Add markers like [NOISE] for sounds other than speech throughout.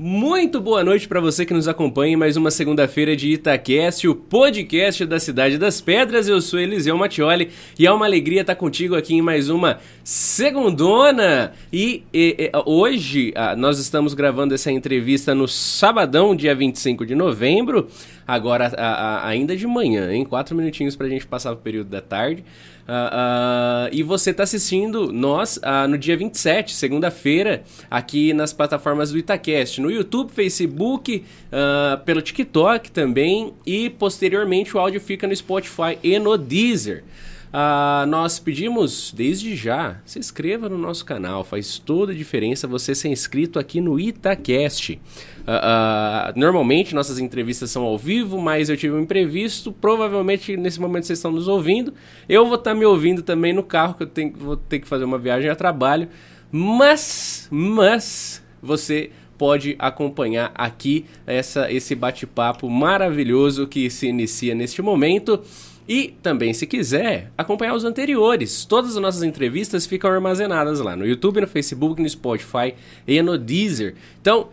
Muito boa noite para você que nos acompanha em mais uma segunda-feira de Itacast, o podcast da Cidade das Pedras. Eu sou Eliseu Mattioli e é uma alegria estar contigo aqui em mais uma segundona. E, e, e hoje ah, nós estamos gravando essa entrevista no sabadão, dia 25 de novembro, agora a, a, ainda de manhã, em quatro minutinhos para a gente passar o período da tarde. Uh, uh, e você está assistindo nós uh, no dia 27, segunda-feira, aqui nas plataformas do Itacast, no YouTube, Facebook, pelo TikTok também, e posteriormente o áudio fica no Spotify e no Deezer. Uh, nós pedimos desde já, se inscreva no nosso canal, faz toda a diferença você ser inscrito aqui no Itacast. Uh, uh, normalmente nossas entrevistas são ao vivo, mas eu tive um imprevisto, provavelmente nesse momento vocês estão nos ouvindo. Eu vou estar tá me ouvindo também no carro, que eu tenho, vou ter que fazer uma viagem a trabalho. Mas, mas, você pode acompanhar aqui essa, esse bate-papo maravilhoso que se inicia neste momento. E também, se quiser, acompanhar os anteriores. Todas as nossas entrevistas ficam armazenadas lá no YouTube, no Facebook, no Spotify e no Deezer. Então,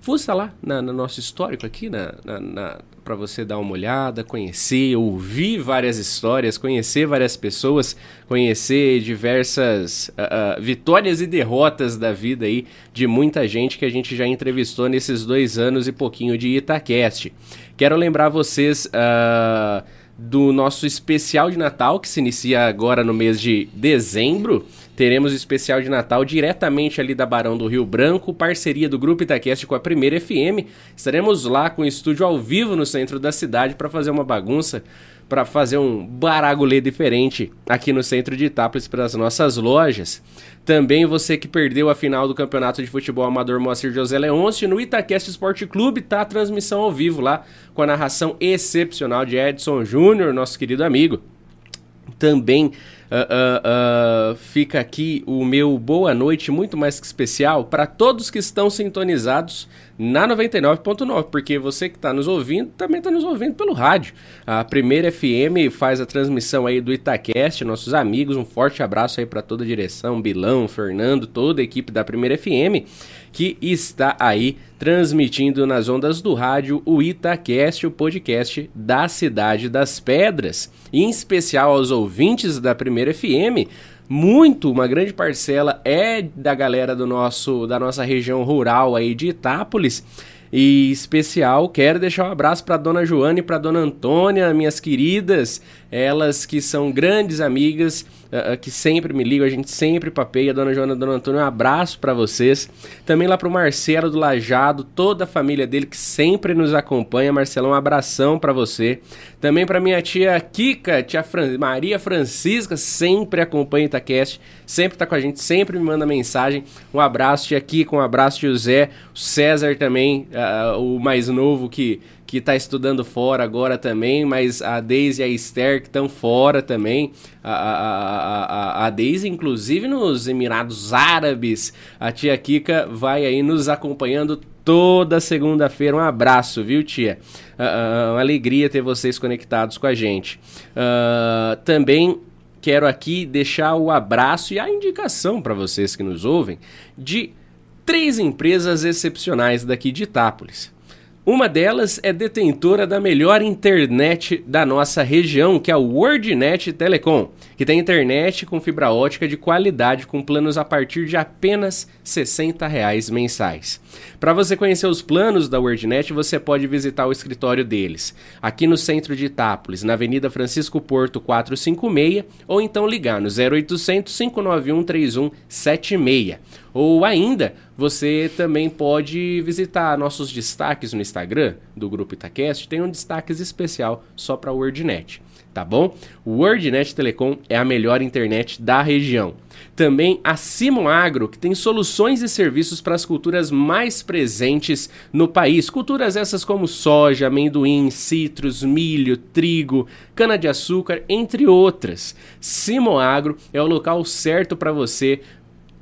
fuça lá na, no nosso histórico aqui, na, na, na para você dar uma olhada, conhecer, ouvir várias histórias, conhecer várias pessoas, conhecer diversas uh, uh, vitórias e derrotas da vida aí de muita gente que a gente já entrevistou nesses dois anos e pouquinho de Itacast. Quero lembrar vocês. Uh, do nosso especial de Natal, que se inicia agora no mês de dezembro. Teremos o especial de Natal diretamente ali da Barão do Rio Branco, parceria do Grupo Itaquest com a Primeira FM. Estaremos lá com o estúdio ao vivo no centro da cidade para fazer uma bagunça para fazer um baragulê diferente aqui no centro de Itápolis para as nossas lojas. Também você que perdeu a final do Campeonato de Futebol Amador Moacir José Leôncio, no Itaquest Esporte Clube tá a transmissão ao vivo lá, com a narração excepcional de Edson Júnior, nosso querido amigo. Também Uh, uh, uh, fica aqui o meu boa noite muito mais que especial para todos que estão sintonizados na 99.9, porque você que está nos ouvindo também está nos ouvindo pelo rádio. A Primeira FM faz a transmissão aí do Itacast, nossos amigos, um forte abraço aí para toda a direção, Bilão, Fernando, toda a equipe da Primeira FM que está aí transmitindo nas ondas do rádio o Itacast, o podcast da Cidade das Pedras. em especial aos ouvintes da Primeira FM, muito, uma grande parcela é da galera do nosso da nossa região rural aí de Itápolis. E especial, quero deixar um abraço para dona Joana e para dona Antônia, minhas queridas, elas que são grandes amigas uh, que sempre me ligam, a gente sempre papeia. Dona Joana Dona Antônio, um abraço para vocês. Também lá pro Marcelo do Lajado, toda a família dele que sempre nos acompanha. Marcelão, um abração para você. Também para minha tia Kika, tia Fran Maria Francisca, sempre acompanha o Itacast, sempre tá com a gente, sempre me manda mensagem. Um abraço, tia Kika, um abraço, Zé. O César também, uh, o mais novo que que está estudando fora agora também, mas a Daisy e a Esther que estão fora também. A, a, a, a Daisy, inclusive, nos Emirados Árabes. A tia Kika vai aí nos acompanhando toda segunda-feira. Um abraço, viu, tia? Uh, uma alegria ter vocês conectados com a gente. Uh, também quero aqui deixar o abraço e a indicação para vocês que nos ouvem de três empresas excepcionais daqui de Itápolis. Uma delas é detentora da melhor internet da nossa região, que é o WordNet Telecom, que tem internet com fibra ótica de qualidade com planos a partir de apenas 60 reais mensais. Para você conhecer os planos da WordNet, você pode visitar o escritório deles, aqui no centro de Itápolis, na Avenida Francisco Porto 456, ou então ligar no 0800 591 3176. Ou ainda, você também pode visitar nossos destaques no Instagram do Grupo Itacast. Tem um destaque especial só para o WordNet, tá bom? O WordNet Telecom é a melhor internet da região. Também a Simon Agro, que tem soluções e serviços para as culturas mais presentes no país. Culturas essas como soja, amendoim, citros, milho, trigo, cana-de-açúcar, entre outras. Simon Agro é o local certo para você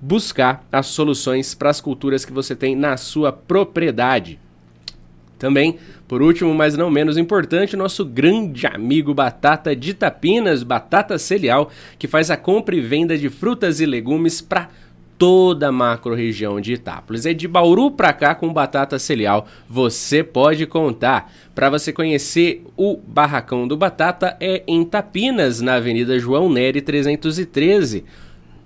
buscar as soluções para as culturas que você tem na sua propriedade. Também, por último, mas não menos importante, nosso grande amigo Batata de Tapinas, Batata Celial, que faz a compra e venda de frutas e legumes para toda a macro-região de Itápolis. É de Bauru para cá com batata celial, você pode contar. Para você conhecer o Barracão do Batata é em Tapinas, na Avenida João Neri 313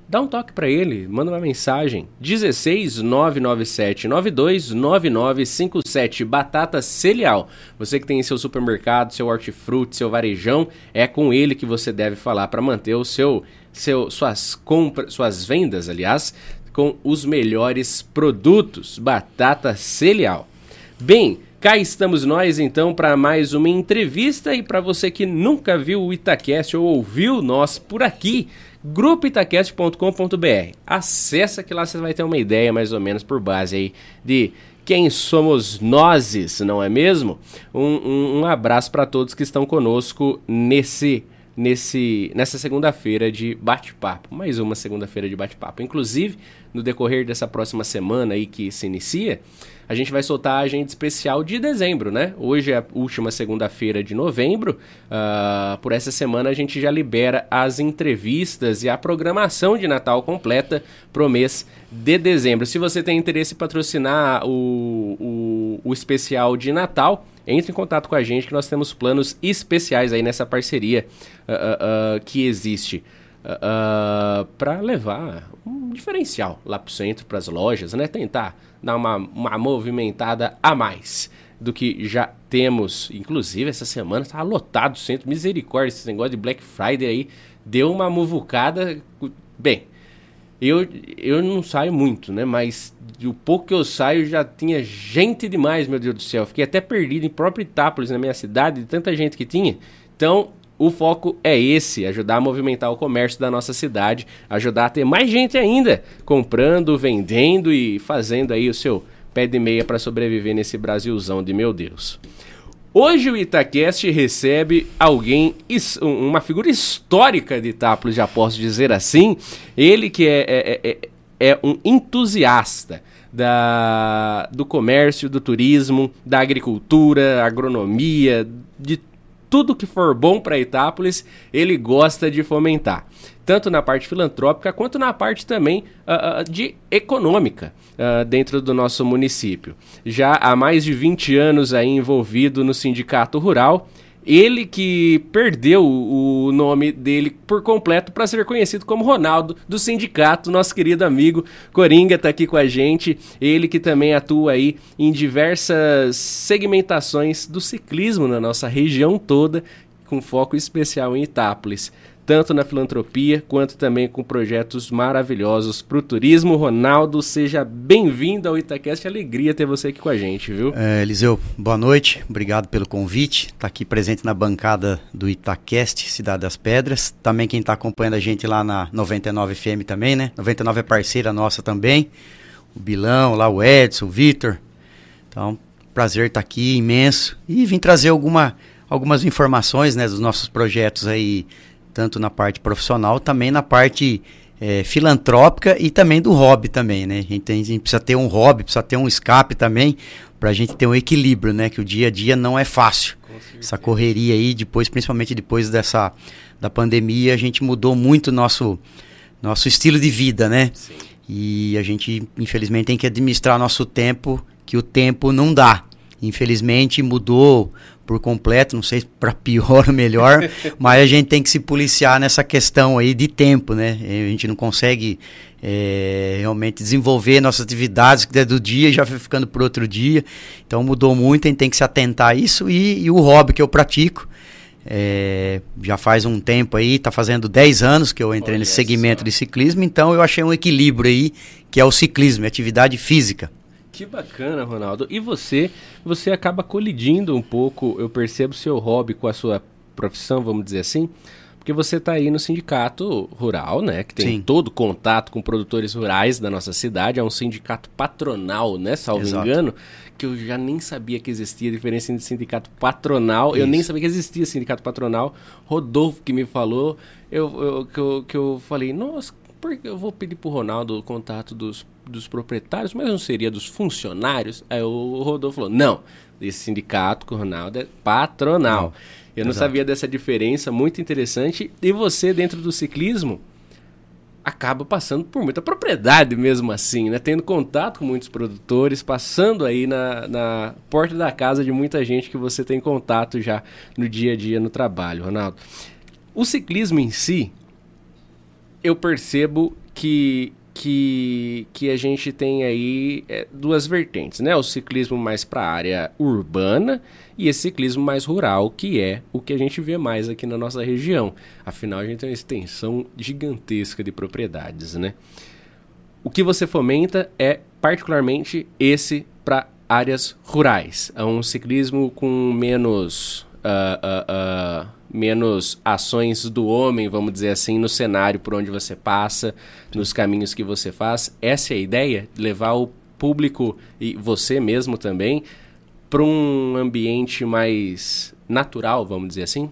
dá um toque para ele, manda uma mensagem. 16 997 92 9957 Batata Celial. Você que tem seu supermercado, seu hortifruti, seu varejão, é com ele que você deve falar para manter o seu, seu suas compras, suas vendas, aliás, com os melhores produtos. Batata Celial. Bem, Cá estamos nós então para mais uma entrevista e para você que nunca viu o Itacast ou ouviu nós por aqui, grupoitacast.com.br. Acessa que lá você vai ter uma ideia mais ou menos por base aí de quem somos nós, não é mesmo? Um, um, um abraço para todos que estão conosco nesse nesse nessa segunda-feira de bate-papo. Mais uma segunda-feira de bate-papo. Inclusive, no decorrer dessa próxima semana aí que se inicia, a gente vai soltar a agenda especial de dezembro, né? Hoje é a última segunda-feira de novembro. Uh, por essa semana a gente já libera as entrevistas e a programação de Natal completa pro mês de dezembro. Se você tem interesse em patrocinar o, o, o especial de Natal, entre em contato com a gente que nós temos planos especiais aí nessa parceria uh, uh, que existe uh, para levar um diferencial lá para o centro, para as lojas, né? Tentar dar uma, uma movimentada a mais do que já temos. Inclusive, essa semana está lotado o centro. Misericórdia, esse negócio de Black Friday aí deu uma muvucada. Bem, eu, eu não saio muito, né? Mas o pouco que eu saio já tinha gente demais, meu Deus do céu. Fiquei até perdido em próprio Itápolis, na minha cidade, de tanta gente que tinha. Então, o foco é esse: ajudar a movimentar o comércio da nossa cidade, ajudar a ter mais gente ainda comprando, vendendo e fazendo aí o seu pé de meia para sobreviver nesse Brasilzão de meu Deus. Hoje o Itacast recebe alguém, uma figura histórica de Itápolis, já posso dizer assim. Ele que é, é, é, é um entusiasta da, do comércio, do turismo, da agricultura, agronomia, de tudo que for bom para Itápolis, ele gosta de fomentar, tanto na parte filantrópica quanto na parte também uh, de econômica uh, dentro do nosso município. Já há mais de 20 anos aí envolvido no sindicato rural ele que perdeu o nome dele por completo para ser conhecido como Ronaldo do sindicato, nosso querido amigo Coringa está aqui com a gente. Ele que também atua aí em diversas segmentações do ciclismo na nossa região toda, com foco especial em Itápolis tanto na filantropia quanto também com projetos maravilhosos para o turismo. Ronaldo, seja bem-vindo ao Itacast. Alegria ter você aqui com a gente, viu? É, Eliseu, boa noite. Obrigado pelo convite. Está aqui presente na bancada do Itacast, Cidade das Pedras. Também quem está acompanhando a gente lá na 99 FM também, né? 99 é parceira nossa também. O Bilão, lá o Edson, o Vitor. Então, prazer estar tá aqui, imenso. E vim trazer alguma, algumas informações né, dos nossos projetos aí tanto na parte profissional, também na parte é, filantrópica e também do hobby também, né? A gente, tem, a gente, precisa ter um hobby, precisa ter um escape também, para a gente ter um equilíbrio, né? Que o dia a dia não é fácil. Essa correria aí, depois, principalmente depois dessa da pandemia, a gente mudou muito nosso nosso estilo de vida, né? Sim. E a gente, infelizmente, tem que administrar nosso tempo, que o tempo não dá. Infelizmente mudou por completo, não sei para pior ou melhor, [LAUGHS] mas a gente tem que se policiar nessa questão aí de tempo, né? A gente não consegue é, realmente desenvolver nossas atividades que é do dia já foi ficando por outro dia. Então mudou muito, a gente tem que se atentar a isso e, e o hobby que eu pratico. É, já faz um tempo aí, está fazendo 10 anos que eu entrei Olha nesse segmento só. de ciclismo, então eu achei um equilíbrio aí, que é o ciclismo, atividade física. Que bacana, Ronaldo. E você, você acaba colidindo um pouco, eu percebo, seu hobby com a sua profissão, vamos dizer assim, porque você está aí no sindicato rural, né? Que tem Sim. todo contato com produtores rurais da nossa cidade. É um sindicato patronal, né? Salvo Exato. engano. Que eu já nem sabia que existia a diferença entre sindicato patronal. Isso. Eu nem sabia que existia sindicato patronal. Rodolfo que me falou. Eu, eu, que, eu, que eu falei, nossa, porque eu vou pedir pro Ronaldo o contato dos, dos proprietários, mas não seria dos funcionários? Aí o Rodolfo falou: não, esse sindicato com o Ronaldo é patronal. Eu não exato. sabia dessa diferença, muito interessante. E você, dentro do ciclismo, acaba passando por muita propriedade mesmo assim, né? Tendo contato com muitos produtores, passando aí na, na porta da casa de muita gente que você tem contato já no dia a dia no trabalho, Ronaldo. O ciclismo em si, eu percebo que que, que a gente tem aí é, duas vertentes, né? O ciclismo mais para a área urbana e esse ciclismo mais rural, que é o que a gente vê mais aqui na nossa região. Afinal, a gente tem uma extensão gigantesca de propriedades, né? O que você fomenta é particularmente esse para áreas rurais. É um ciclismo com menos uh, uh, uh, menos ações do homem, vamos dizer assim, no cenário por onde você passa, nos caminhos que você faz. Essa é a ideia, levar o público e você mesmo também para um ambiente mais natural, vamos dizer assim?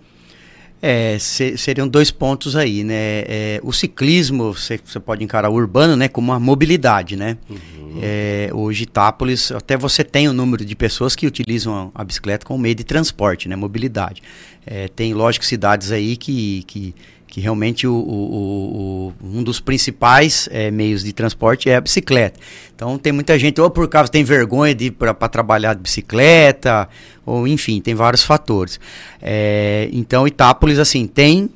É, se, seriam dois pontos aí, né? É, o ciclismo, você, pode encarar o urbano, né, como uma mobilidade, né? Uhum. É, hoje, Itápolis, até você tem o número de pessoas que utilizam a, a bicicleta como meio de transporte, né? Mobilidade. É, tem, lógico, cidades aí que, que que realmente o, o, o, um dos principais é, meios de transporte é a bicicleta. Então tem muita gente, ou por causa tem vergonha de para trabalhar de bicicleta, ou enfim, tem vários fatores. É, então Itápolis, assim, tem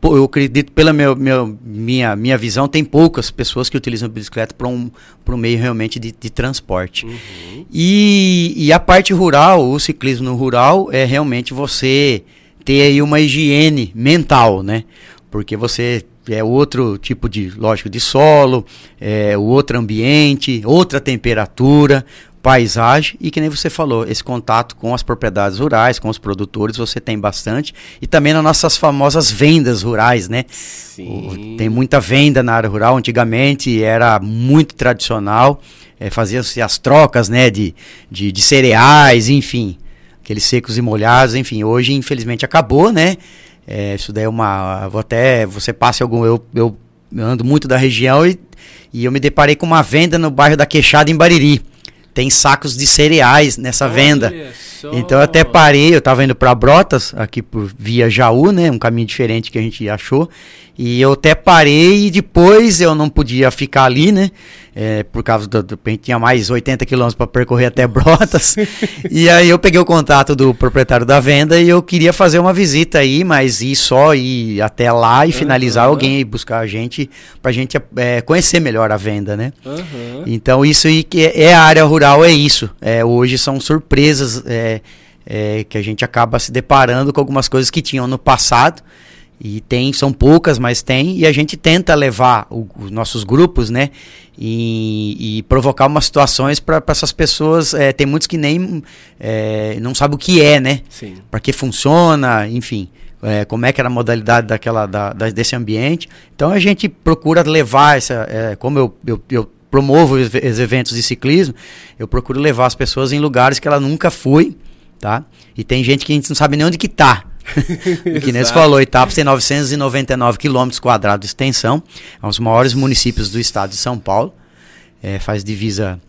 eu acredito, pela meu, meu, minha, minha visão, tem poucas pessoas que utilizam a bicicleta para um, um meio realmente de, de transporte. Uhum. E, e a parte rural, o ciclismo no rural, é realmente você ter aí uma higiene mental, né? Porque você é outro tipo de, lógico, de solo, é outro ambiente, outra temperatura, paisagem e que nem você falou, esse contato com as propriedades rurais, com os produtores, você tem bastante e também nas nossas famosas vendas rurais, né? Sim. O, tem muita venda na área rural, antigamente era muito tradicional, é, fazia-se as trocas, né, de, de, de cereais, enfim, aqueles secos e molhados, enfim, hoje infelizmente acabou, né? É, isso daí é uma. Vou até. Você passa algum. Eu, eu ando muito da região e, e eu me deparei com uma venda no bairro da Queixada em Bariri. Tem sacos de cereais nessa Olha venda. Só. Então eu até parei, eu estava indo para Brotas, aqui por via Jaú, né? Um caminho diferente que a gente achou. E eu até parei e depois eu não podia ficar ali, né? É, por causa do, do. A gente tinha mais 80 quilômetros para percorrer até Brotas. [LAUGHS] e aí eu peguei o contato do proprietário da venda e eu queria fazer uma visita aí, mas ir só ir até lá e finalizar uhum. alguém e buscar a gente para a gente é, conhecer melhor a venda, né? Uhum. Então isso aí que é, é a área rural, é isso. É, hoje são surpresas é, é, que a gente acaba se deparando com algumas coisas que tinham no passado e tem, são poucas, mas tem, e a gente tenta levar o, os nossos grupos, né? E, e provocar umas situações para essas pessoas. É, tem muitos que nem é, não sabem o que é, né? Para que funciona, enfim. É, como é que era a modalidade daquela, da, da, desse ambiente. Então a gente procura levar essa. Como eu, eu, eu promovo os eventos de ciclismo, eu procuro levar as pessoas em lugares que ela nunca foi, tá? E tem gente que a gente não sabe nem onde que tá. [LAUGHS] que nem você falou, Itápolis tem 999 quilômetros quadrados de extensão, é um dos maiores municípios do estado de São Paulo, é, faz divisa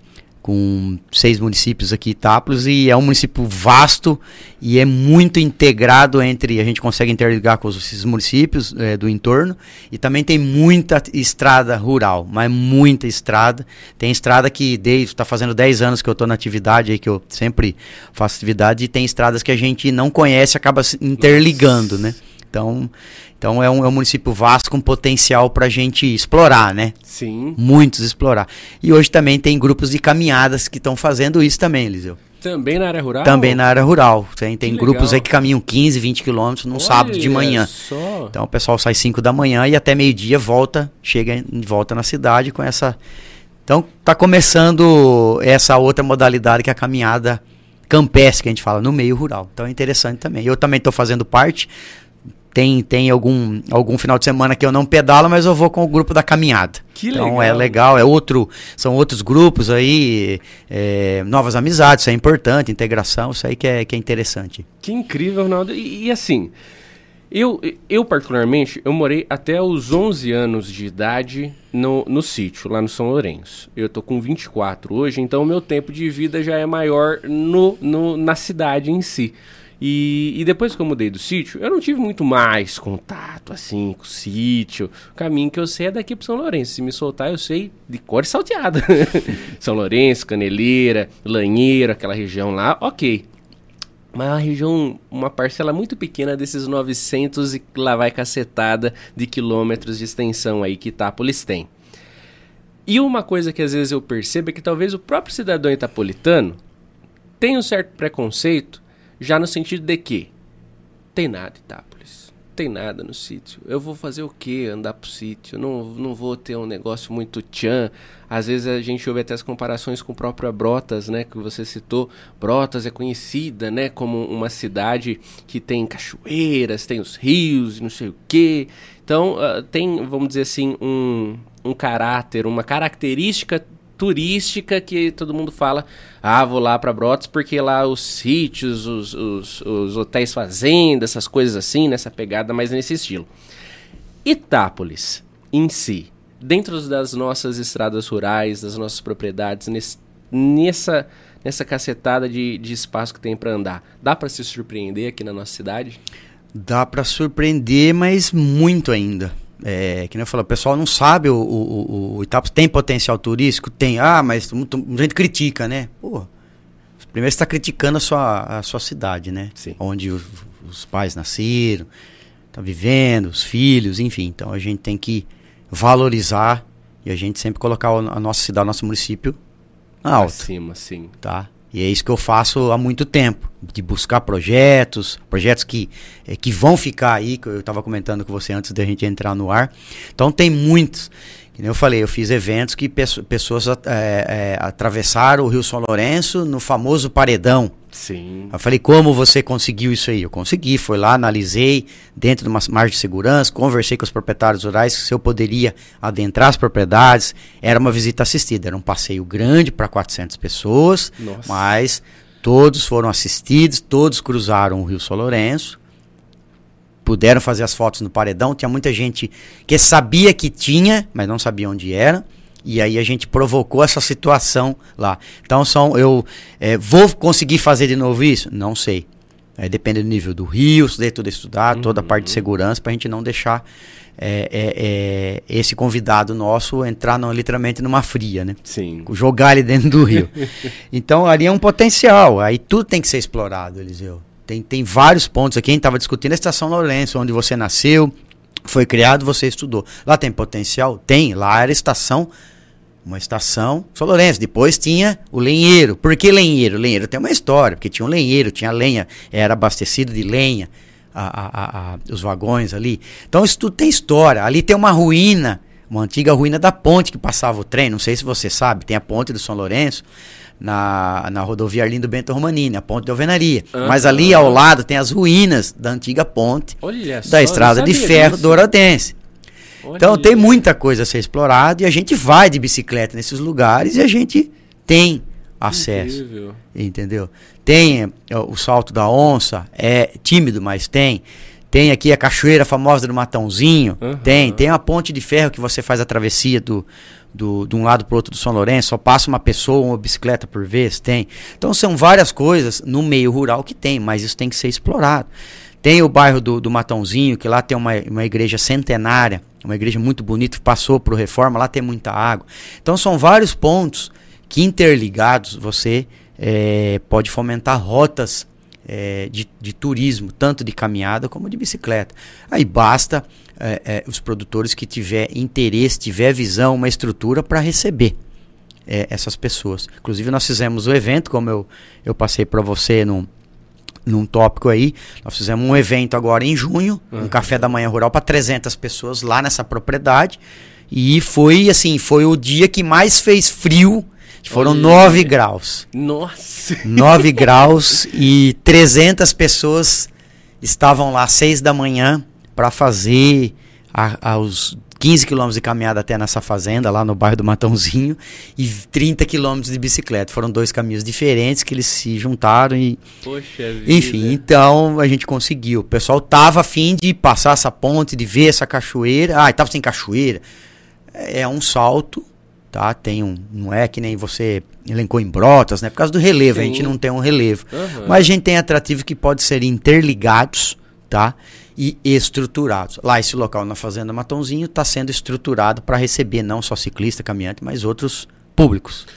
com seis municípios aqui, Itápolis, e é um município vasto e é muito integrado entre, a gente consegue interligar com esses municípios é, do entorno, e também tem muita estrada rural, mas muita estrada. Tem estrada que está fazendo 10 anos que eu estou na atividade, aí, que eu sempre faço atividade, e tem estradas que a gente não conhece, acaba se interligando, Nossa. né? Então, então é um, é um município vasto com potencial para a gente explorar, né? Sim. Muitos explorar. E hoje também tem grupos de caminhadas que estão fazendo isso também, Eliseu. Também na área rural? Também na área rural. Tem, tem grupos aí que caminham 15, 20 quilômetros num Olha sábado de manhã. Só. Então o pessoal sai 5 da manhã e até meio-dia volta, chega volta na cidade com essa. Então tá começando essa outra modalidade que é a caminhada campestre, que a gente fala, no meio rural. Então é interessante também. Eu também estou fazendo parte tem, tem algum, algum final de semana que eu não pedalo, mas eu vou com o grupo da caminhada. Que então é legal. é legal, é outro, são outros grupos aí, é, novas amizades, isso é importante, integração, isso aí que é, que é interessante. Que incrível, Ronaldo. E, e assim, eu, eu particularmente, eu morei até os 11 anos de idade no, no sítio, lá no São Lourenço. Eu tô com 24 hoje, então o meu tempo de vida já é maior no, no, na cidade em si. E, e, depois que eu mudei do sítio, eu não tive muito mais contato, assim, com o sítio. O caminho que eu sei é daqui pro São Lourenço. Se me soltar, eu sei de cor salteada. [LAUGHS] São Lourenço, Caneleira, Lanheiro, aquela região lá, ok. Mas é uma região, uma parcela muito pequena desses 900 e lá vai cacetada de quilômetros de extensão aí que Itápolis tem. E uma coisa que às vezes eu percebo é que talvez o próprio cidadão itapolitano tenha um certo preconceito já no sentido de que tem nada Itápolis, tem nada no sítio. Eu vou fazer o que andar pro sítio? Não, não vou ter um negócio muito tchan. Às vezes a gente ouve até as comparações com o próprio Brotas, né, que você citou. Brotas é conhecida, né, como uma cidade que tem cachoeiras, tem os rios, não sei o que. Então uh, tem, vamos dizer assim, um, um caráter, uma característica turística que todo mundo fala, ah, vou lá para Brotas porque lá os sítios, os, os, os hotéis fazenda, essas coisas assim, nessa pegada mais nesse estilo. Itápolis, em si, dentro das nossas estradas rurais, das nossas propriedades, nesse, nessa, nessa cacetada de, de espaço que tem para andar, dá para se surpreender aqui na nossa cidade? Dá para surpreender, mas muito ainda. É, que nem eu falo, o pessoal não sabe, o, o, o Itapos tem potencial turístico? Tem. Ah, mas muita gente critica, né? Pô, primeiro você está criticando a sua, a sua cidade, né? Sim. Onde os, os pais nasceram, tá vivendo, os filhos, enfim. Então a gente tem que valorizar e a gente sempre colocar a nossa cidade, o nosso município alto. Acima, sim. Tá? E é isso que eu faço há muito tempo, de buscar projetos, projetos que, é, que vão ficar aí, que eu estava comentando com você antes da gente entrar no ar. Então tem muitos. Como eu falei, eu fiz eventos que pessoas é, é, atravessaram o Rio São Lourenço no famoso paredão. Sim. Eu falei, como você conseguiu isso aí? Eu consegui, fui lá, analisei dentro de uma margem de segurança, conversei com os proprietários rurais se eu poderia adentrar as propriedades. Era uma visita assistida, era um passeio grande para 400 pessoas, Nossa. mas todos foram assistidos, todos cruzaram o Rio São Lourenço, puderam fazer as fotos no paredão. Tinha muita gente que sabia que tinha, mas não sabia onde era. E aí a gente provocou essa situação lá. Então são eu é, vou conseguir fazer de novo isso? Não sei. É, depende do nível do rio, se tudo estudar, uhum. toda a parte de segurança, para a gente não deixar é, é, é, esse convidado nosso entrar no, literalmente numa fria, né? Sim. Jogar ele dentro do rio. [LAUGHS] então ali é um potencial. Aí tudo tem que ser explorado, Eliseu. Tem, tem vários pontos aqui. A gente estava discutindo a Estação Lourenço, onde você nasceu, foi criado, você estudou. Lá tem potencial? Tem. Lá era estação uma estação, São Lourenço. Depois tinha o lenheiro. Por que lenheiro? Lenheiro tem uma história, porque tinha um lenheiro, tinha lenha, era abastecido de lenha, a, a, a, os vagões ali. Então isso tudo tem história. Ali tem uma ruína, uma antiga ruína da ponte que passava o trem. Não sei se você sabe, tem a ponte do São Lourenço. Na, na rodovia Arlindo Bento Romanini, a ponte de alvenaria. Uhum. Mas ali ao lado tem as ruínas da antiga ponte da estrada de ferro disso. Então tem muita coisa a ser explorada e a gente vai de bicicleta nesses lugares e a gente tem acesso. Incrível. Entendeu? Tem é, o salto da onça, é tímido, mas tem. Tem aqui a cachoeira famosa do Matãozinho. Uhum. Tem. Tem a ponte de ferro que você faz a travessia do, do, de um lado para o outro do São Lourenço. Só passa uma pessoa, uma bicicleta por vez. Tem. Então são várias coisas no meio rural que tem, mas isso tem que ser explorado. Tem o bairro do, do Matãozinho, que lá tem uma, uma igreja centenária uma igreja muito bonita, passou por reforma, lá tem muita água. Então são vários pontos que interligados você é, pode fomentar rotas é, de, de, turismo, tanto de caminhada como de bicicleta. Aí basta é, é os produtores que tiver interesse, tiver visão, uma estrutura para receber é, essas pessoas. Inclusive nós fizemos o evento, como eu, eu passei para você no, num tópico aí. Nós fizemos um evento agora em junho, uhum. um café da manhã rural para 300 pessoas lá nessa propriedade. E foi assim, foi o dia que mais fez frio. Foram Olha. 9 graus. Nossa! 9 [LAUGHS] graus e 300 pessoas estavam lá às 6 da manhã para fazer a, aos 15 quilômetros de caminhada até nessa fazenda, lá no bairro do Matãozinho, e 30 quilômetros de bicicleta. Foram dois caminhos diferentes que eles se juntaram e. Poxa vida. Enfim, então a gente conseguiu. O pessoal tava afim de passar essa ponte, de ver essa cachoeira. Ah, tava sem cachoeira. É um salto, tá? Tem um, não é que nem você elencou em brotas, né? Por causa do relevo, Sim. a gente não tem um relevo. Aham. Mas a gente tem atrativos que podem ser interligados, tá? E estruturados. Lá, esse local na Fazenda Matãozinho está sendo estruturado para receber não só ciclista, caminhante, mas outros públicos.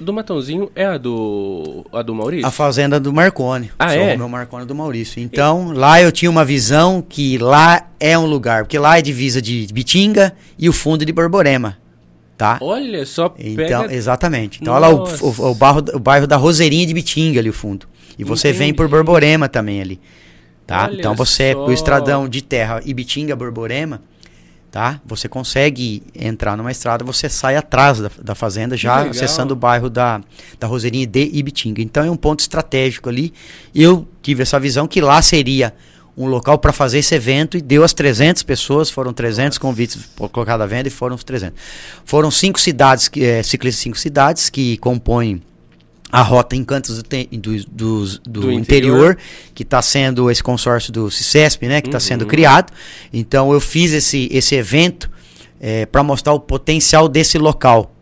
Do Matãozinho é a do. a do Maurício? A Fazenda do Marconi. Ah, Sou é? o meu Marconi do Maurício. Então, lá eu tinha uma visão que lá é um lugar, porque lá é divisa de Bitinga e o fundo de Borborema, tá? Olha só, pega. Então, exatamente. Então, olha lá o, o, o bairro, o bairro da Roseirinha de Bitinga ali, o fundo. E você vem por Entendi. Borborema também ali. Tá? Olha então você, só. o estradão de terra Ibitinga, Borborema, tá? Você consegue entrar numa estrada, você sai atrás da, da fazenda, já acessando o bairro da, da Roseirinha de Ibitinga. Então é um ponto estratégico ali. Eu tive essa visão que lá seria um local para fazer esse evento e deu as 300 pessoas, foram 300 convites colocados à venda e foram os 300. Foram cinco cidades, que, é, ciclistas de cinco cidades que compõem a rota Encantos do, Te- do, dos- do Do interior, interior. que está sendo esse consórcio do CICESP, né, que está sendo Uhum. criado. Então eu fiz esse, esse evento para mostrar o potencial desse local,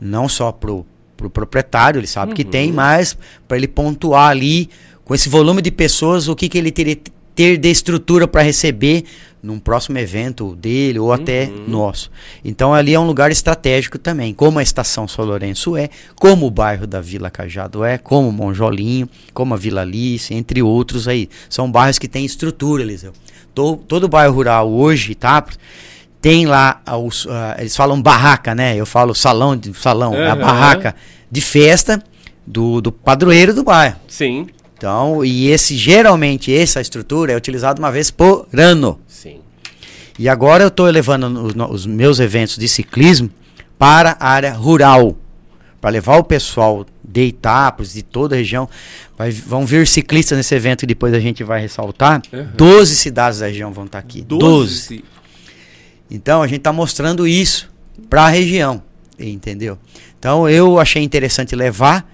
não só pro pro proprietário, ele sabe que Uhum. tem, mas para ele pontuar ali com esse volume de pessoas o que, que ele teria que ter de estrutura para receber num próximo evento dele ou até Uhum. nosso. Então ali é um lugar estratégico também, como a estação São Lourenço é, como o bairro da Vila Cajado é, como Monjolinho, como a Vila Alice, entre outros aí. São bairros que têm estrutura, Eliseu. To- todo bairro rural hoje, tá? Tem lá, os, ah, eles falam barraca, né? Eu falo salão, de, salão, é a barraca de festa do, do padroeiro do bairro. Sim, Então, e esse geralmente essa estrutura é utilizada uma vez por ano. sim. E agora eu estou elevando os, os meus eventos de ciclismo para a área rural, para levar o pessoal de Itápolis, de toda a região. Vai- vão vir ciclistas nesse evento que depois a gente vai ressaltar. Uhum. 12 cidades da região vão estar aqui. 12. Doze. Então a gente está mostrando isso para a região, entendeu? Então eu achei interessante levar,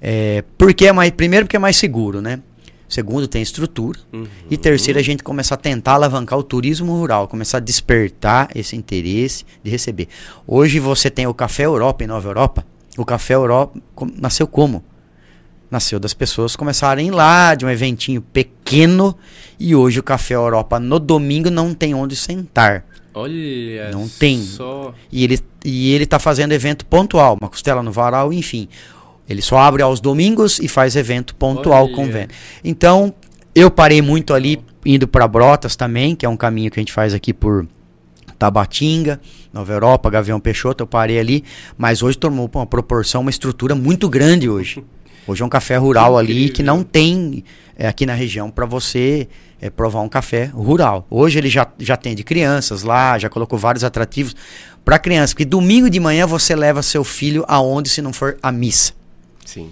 é, porque é mais, primeiro porque é mais seguro, né? Segundo tem estrutura Uhum. e terceiro a gente começar a tentar alavancar o turismo rural, começar a despertar esse interesse de receber. Hoje você tem o Café Europa em Nova Europa. O Café Europa nasceu como? Nasceu das pessoas começarem lá de um eventinho pequeno e hoje o Café Europa no domingo não tem onde sentar. Olha Não tem. só. E ele, e ele tá fazendo evento pontual, uma costela no varal, enfim. Ele só abre aos domingos e faz evento pontual Olha. com venda. Então, eu parei muito ali indo para Brotas também, que é um caminho que a gente faz aqui por Tabatinga, Nova Europa, Gavião Peixoto, eu parei ali, mas hoje tomou uma proporção, uma estrutura muito grande hoje. Hoje é um café rural ali que não tem é, aqui na região para você é, provar um café rural. Hoje ele já, já tem de crianças lá, já colocou vários atrativos para criança, porque domingo de manhã você leva seu filho aonde se não for a missa Sim.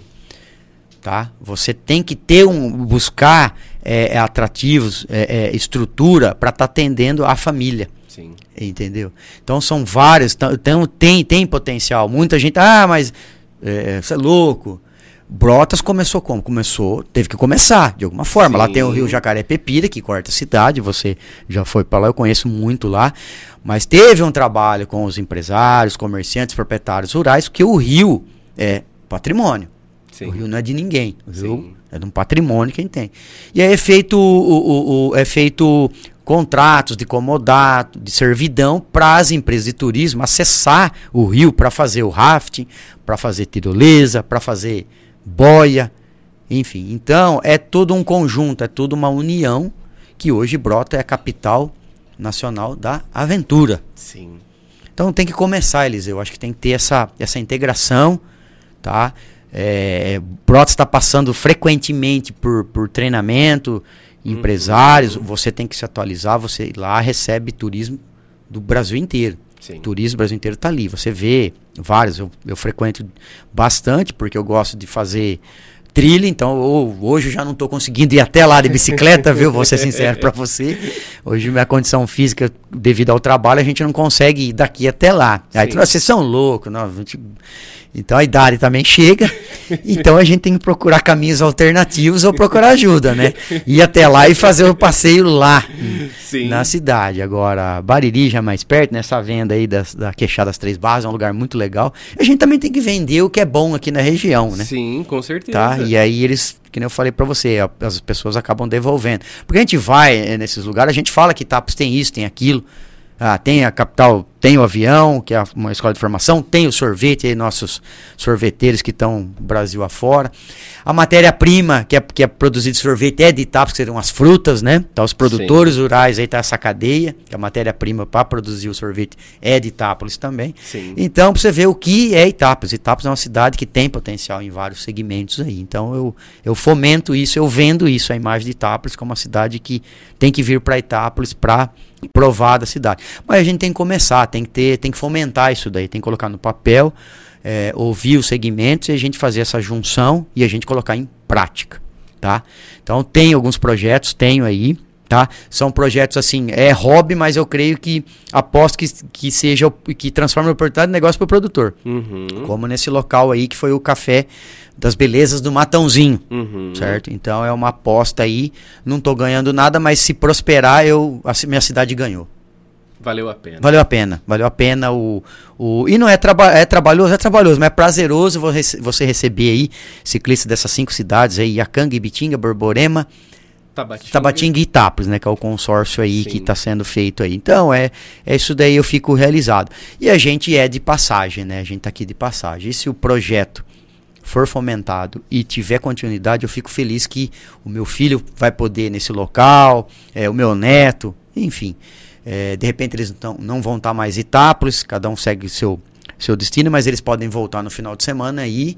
tá? Você tem que ter um buscar é, é, atrativos, é, é, estrutura para estar atendendo a família, Sim. entendeu? Então são vários, tão- então tem tem potencial. Muita gente, ah, mas é, você é louco. Brotas começou como? Começou, teve que começar de alguma forma. Lá Sim. tem o Rio Jacaré Pepira que corta a cidade. Você já foi para lá, eu conheço muito lá. Mas teve um trabalho com os empresários, comerciantes, proprietários rurais, porque o rio é patrimônio. Sim. O rio não é de ninguém. O rio Sim. é de um patrimônio quem tem. E aí é feito, o, o- o- é feito contratos de comodato, de servidão para as empresas de turismo acessar o rio para fazer o rafting, para fazer tirolesa, para fazer boia, enfim. Então é todo um conjunto, é toda uma união que hoje Brota é a capital nacional da aventura. Sim. Então tem que começar, Eliseu. Acho que tem que ter essa, essa integração, tá? É, está passando frequentemente por, por treinamento, empresários. Você tem que se atualizar. Você lá recebe turismo do Brasil inteiro. Sim. Turismo do Brasil inteiro está ali. Você vê vários. Eu, eu frequento bastante porque eu gosto de fazer trilha. Então ou- hoje eu já não estou conseguindo ir até lá de bicicleta, viu? Vou ser sincero para [LAUGHS] você. Hoje minha condição física, devido ao trabalho, a gente não consegue ir daqui até lá. Aí Sim. tu, "Ah, vocês são loucos, não? Então a idade também chega. [LAUGHS] então a gente tem que procurar caminhos alternativos ou procurar ajuda, né? Ir até lá e fazer o passeio lá. Sim. na cidade. Agora, Bariri já mais perto, nessa venda aí das, da Queixada das Três Barras, é um lugar muito legal. A gente também tem que vender o que é bom aqui na região, né? Sim, com certeza. Tá? E aí eles, que nem eu falei para você, as pessoas acabam devolvendo. Porque a gente vai eh, nesses lugares, a gente fala que Tapos tem isso, tem aquilo. Ah, tem a capital, tem o avião, que é uma escola de formação, tem o sorvete, aí nossos sorveteiros que estão Brasil afora. A matéria-prima que é, que é produzida de sorvete é de Itápolis, que seriam as frutas, né? Então, os produtores Sim. rurais, aí tá essa cadeia, que a matéria-prima para produzir o sorvete é de Itápolis também. Sim. Então, para você ver o que é Itápolis. Itápolis é uma cidade que tem potencial em vários segmentos aí. Então, eu, eu fomento isso, eu vendo isso, a imagem de Itápolis como uma cidade que tem que vir para Itápolis para provar da cidade. Mas a gente tem que começar, tem que ter, tem que fomentar isso daí, tem que colocar no papel, é, ouvir os segmentos e a gente fazer essa junção e a gente colocar em prática, tá? Então tem alguns projetos, tenho aí, tá? São projetos assim, é hobby, mas eu creio que aposto que, que seja que transforme a oportunidade de negócio para o produtor. Uhum. Como nesse local aí que foi o café das belezas do Matãozinho, uhum. certo? Então é uma aposta aí, não estou ganhando nada, mas se prosperar, eu a minha cidade ganhou. Valeu a pena. Valeu a pena. Valeu a pena o. o e não é, traba é trabalhoso, é trabalhoso, mas é prazeroso você receber aí ciclistas dessas cinco cidades aí, Acanga, Ibitinga, Borborema, Tabatinga. Tabatinga e Itápolis, né? Que é o consórcio aí Sim. que está sendo feito aí. Então, é, é isso daí eu fico realizado. E a gente é de passagem, né? A gente está aqui de passagem. E se o projeto for fomentado e tiver continuidade, eu fico feliz que o meu filho vai poder nesse local, é, o meu neto, enfim. É, de repente eles não, não vão estar tá mais Itápolis, cada um segue seu, seu destino, mas eles podem voltar no final de semana e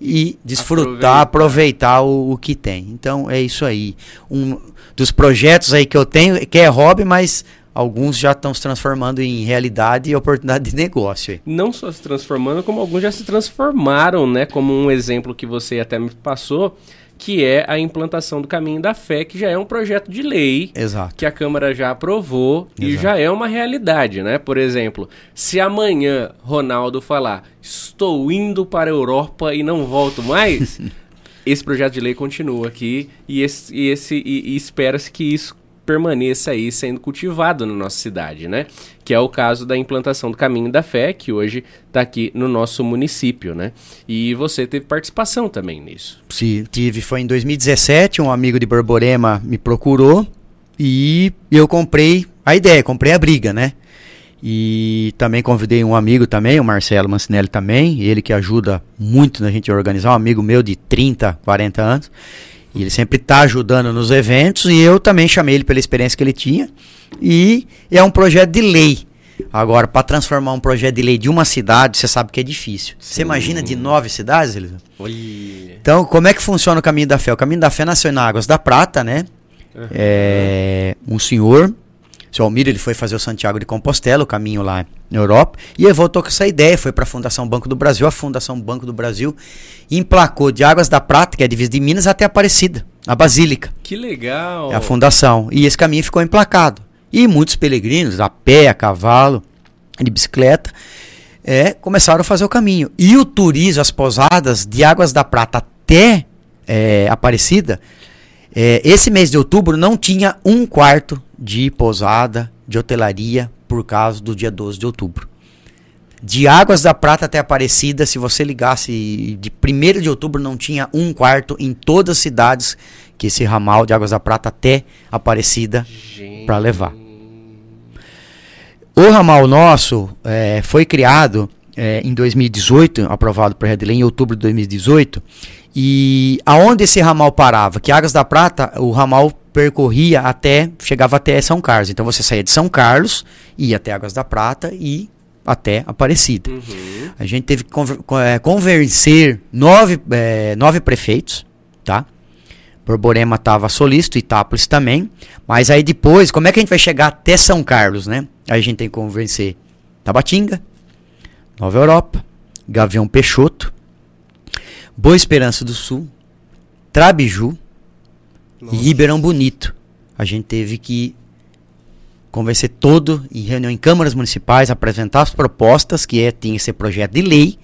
e desfrutar, aproveitar, aproveitar o, o, que tem. Então é isso aí. Um dos projetos aí que eu tenho, que é hobby, mas alguns já estão se transformando em realidade e oportunidade de negócio. Aí. Não só se transformando, como alguns já se transformaram, né? Como um exemplo que você até me passou que é a implantação do caminho da fé, que já é um projeto de lei Exato. que a Câmara já aprovou Exato. e já é uma realidade, né? Por exemplo, se amanhã Ronaldo falar estou indo para a Europa e não volto mais, [LAUGHS] esse projeto de lei continua aqui e, esse, e, esse, e, e espera-se que isso permaneça aí sendo cultivado na nossa cidade, né? Que é o caso da implantação do Caminho da Fé, que hoje está aqui no nosso município, né? E você teve participação também nisso. Sim, tive. Foi em 2017, um amigo de Borborema me procurou e eu comprei a ideia, comprei a briga, né? E também convidei um amigo também, o Marcelo Mancinelli também, ele que ajuda muito na gente organizar, um amigo meu de 30, 40 anos. E ele sempre está ajudando nos eventos e eu também chamei ele pela experiência que ele tinha. E é um projeto de lei. Agora, para transformar um projeto de lei de uma cidade, você sabe que é difícil. Sim. Você imagina de nove cidades, Elisa? Então, como é que funciona o Caminho da Fé? O Caminho da Fé nasceu na Águas da Prata, né? Uhum. É, um senhor seu Almir ele foi fazer o Santiago de Compostela, o caminho lá na Europa, e ele voltou com essa ideia, foi para a Fundação Banco do Brasil, a Fundação Banco do Brasil emplacou de Águas da Prata, que é a divisa de Minas, até Aparecida, a Basílica. Que legal! É a fundação. E esse caminho ficou emplacado. E muitos peregrinos, a pé, a cavalo, de bicicleta, é, começaram a fazer o caminho. E o turismo, as pousadas de Águas da Prata até é, Aparecida, é, esse mês de outubro não tinha um quarto de pousada, de hotelaria, por causa do dia 12 de outubro. De Águas da Prata até Aparecida, se você ligasse de 1 de outubro, não tinha um quarto em todas as cidades que esse ramal de Águas da Prata até Aparecida para levar. O ramal nosso é, foi criado é, em 2018, aprovado por Redley em outubro de 2018, e aonde esse ramal parava? Que Águas da Prata, o ramal percorria até, chegava até São Carlos. Então você saía de São Carlos, ia até Águas da Prata e até Aparecida. Uhum. A gente teve que é, convencer nove, é, nove prefeitos, tá? Borborema estava solícito, Itápolis também. Mas aí depois, como é que a gente vai chegar até São Carlos, né? Aí a gente tem que convencer Tabatinga, Nova Europa, Gavião Peixoto, Boa Esperança do Sul, Trabiju Nossa. e Ribeirão Bonito. A gente teve que convencer todo em reunião em câmaras municipais, apresentar as propostas, que é, tinha esse projeto de lei,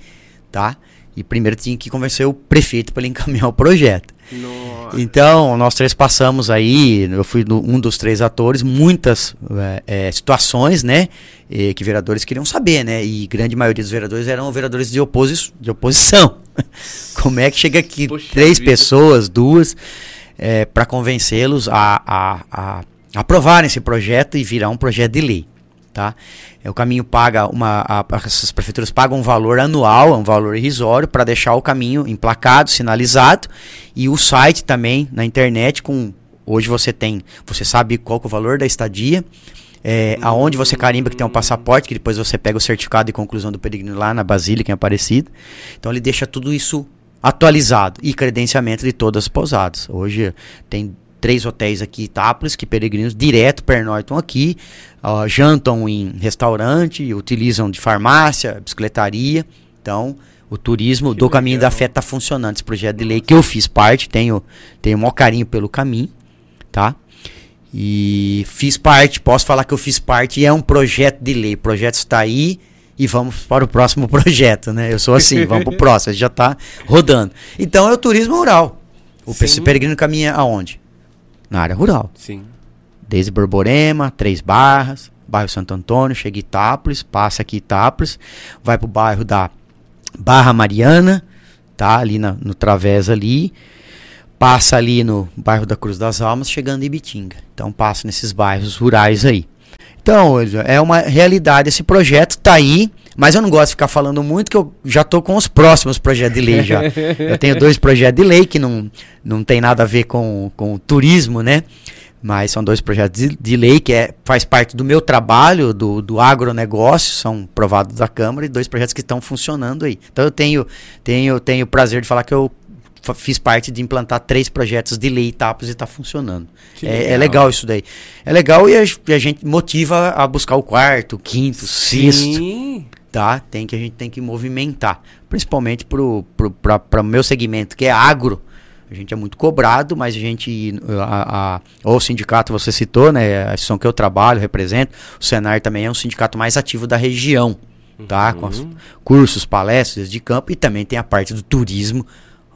tá? E primeiro tinha que convencer o prefeito para ele [LAUGHS] encaminhar o projeto. Nossa. Então, nós três passamos aí, eu fui no, um dos três atores, muitas é, é, situações, né? E, que vereadores queriam saber, né? E grande maioria dos vereadores eram vereadores de, oposi de oposição. [LAUGHS] Como é que chega aqui Poxa três vida. pessoas, duas, é, para convencê-los a, a, a aprovarem esse projeto e virar um projeto de lei? Tá? É, o caminho paga uma. A, prefeituras pagam um valor anual, um valor irrisório, para deixar o caminho emplacado, sinalizado. E o site também na internet com. Hoje você tem. Você sabe qual é o valor da estadia. É, aonde você carimba que tem um passaporte, que depois você pega o certificado de conclusão do peregrino lá na Basílica em Aparecida. Então ele deixa tudo isso atualizado e credenciamento de todas as pousadas. Hoje tem três hotéis aqui Itápolis, que peregrinos direto pernoitam aqui, uh, jantam em restaurante, utilizam de farmácia, bicicletaria. Então, o turismo que do legal. Caminho da Fé está funcionando. Esse projeto de lei que eu fiz parte, tenho, tenho o maior carinho pelo caminho, tá? E fiz parte, posso falar que eu fiz parte, e é um projeto de lei. O projeto está aí e vamos para o próximo [LAUGHS] projeto, né? Eu sou assim, vamos para o próximo, já está rodando. Então é o turismo rural. O Sim. peregrino caminha aonde? na área rural. Sim. Desde Borborema, Três Barras, bairro Santo Antônio, chega Itápolis, passa aqui Itápolis, vai pro bairro da Barra Mariana, tá? Ali na, no Través ali, passa ali no bairro da Cruz das Almas, chegando em Ibitinga. Então passa nesses bairros rurais aí. Então, é uma realidade esse projeto, tá aí, mas eu não gosto de ficar falando muito, que eu já tô com os próximos projetos de lei já. [LAUGHS] eu tenho dois projetos de lei que não, não tem nada a ver com, com turismo, né? Mas são dois projetos de, de, lei que é, faz parte do meu trabalho, do, do agronegócio, são provados da Câmara, e dois projetos que estão funcionando aí. Então eu tenho, tenho, tenho o prazer de falar que eu fiz parte de implantar três projetos de lei etapas e está funcionando. É legal. É, é, legal isso daí. É legal e a, a, gente motiva a buscar o quarto, quinto, Sim. sexto. Tá? Tem que a gente tem que movimentar, principalmente para o meu segmento, que é agro. A gente é muito cobrado, mas a gente, a, a, o sindicato você citou, né, a instituição que eu trabalho, represento, o Senar também é um sindicato mais ativo da região, tá? Com uhum. cursos, palestras de campo e também tem a parte do turismo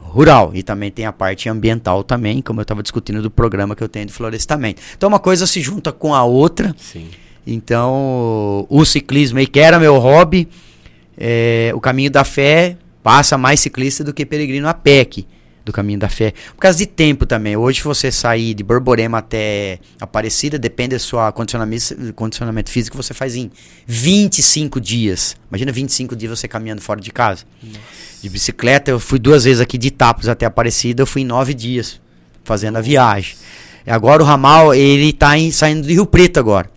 rural e também tem a parte ambiental também, como eu estava discutindo do programa que eu tenho de florestamento. Então uma coisa se junta com a outra. Sim. Então o ciclismo aí que era meu hobby, é, o caminho da fé passa mais ciclista do que peregrino a aqui do caminho da fé. Por causa de tempo também. Hoje você sair de Borborema até Aparecida, depende do seu condicionamento, condicionamento físico, você faz em 25 dias. Imagina 25 dias você caminhando fora de casa. Nossa. De bicicleta, eu fui duas vezes aqui de Itapos até Aparecida, eu fui em nove dias fazendo a viagem. Agora o ramal, ele está saindo de Rio Preto agora.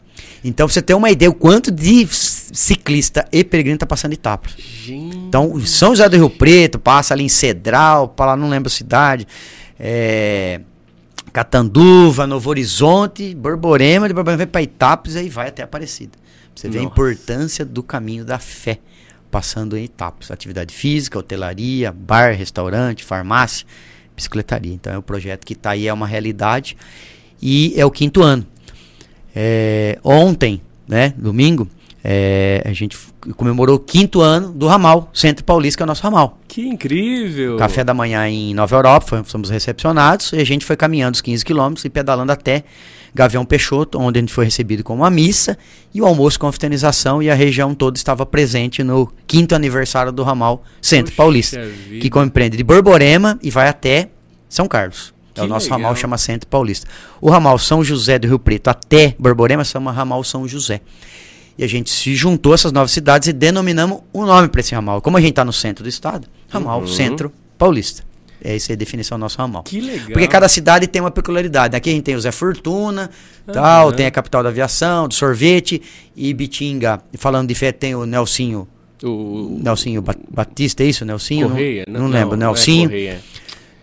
Então, pra você ter uma ideia o quanto de ciclista e peregrino tá passando etapas. Gente. Então, São José do Rio Preto, passa ali em Cedral, para lá não lembro a cidade. É, Catanduva, Novo Horizonte, Borborema, de Borborema vai para Etapas e aí vai até Aparecida. Você Nossa. vê a importância do caminho da fé passando em etapas. Atividade física, hotelaria, bar, restaurante, farmácia, bicicletaria. Então é um projeto que está aí, é uma realidade. E é o quinto ano. É, ontem, né, domingo, é, a gente comemorou o quinto ano do ramal, Centro Paulista, que é o nosso ramal. Que incrível! Café da manhã em Nova Europa, fomos recepcionados e a gente foi caminhando os 15 quilômetros e pedalando até Gavião Peixoto, onde a gente foi recebido com uma missa e o almoço com confraternização e a região toda estava presente no quinto aniversário do ramal Centro Poxa Paulista, vida. que compreende de Borborema e vai até São Carlos. É o nosso legal. ramal chama Centro Paulista. O ramal São José do Rio Preto até Borborema chama ramal São José. E a gente se juntou essas nove cidades e denominamos o um nome para esse ramal. Como a gente está no centro do estado, ramal uhum. Centro Paulista. É essa é a definição do nosso ramal. Que legal. Porque cada cidade tem uma peculiaridade. Aqui a gente tem o Zé Fortuna, uhum. tal, tem a capital da aviação, do sorvete, e Bitinga, falando de fé, tem o Nelsinho. O Nelsinho Batista, é isso? Nelsinho? Correia? Não, não, não lembro, não é Nelsinho. É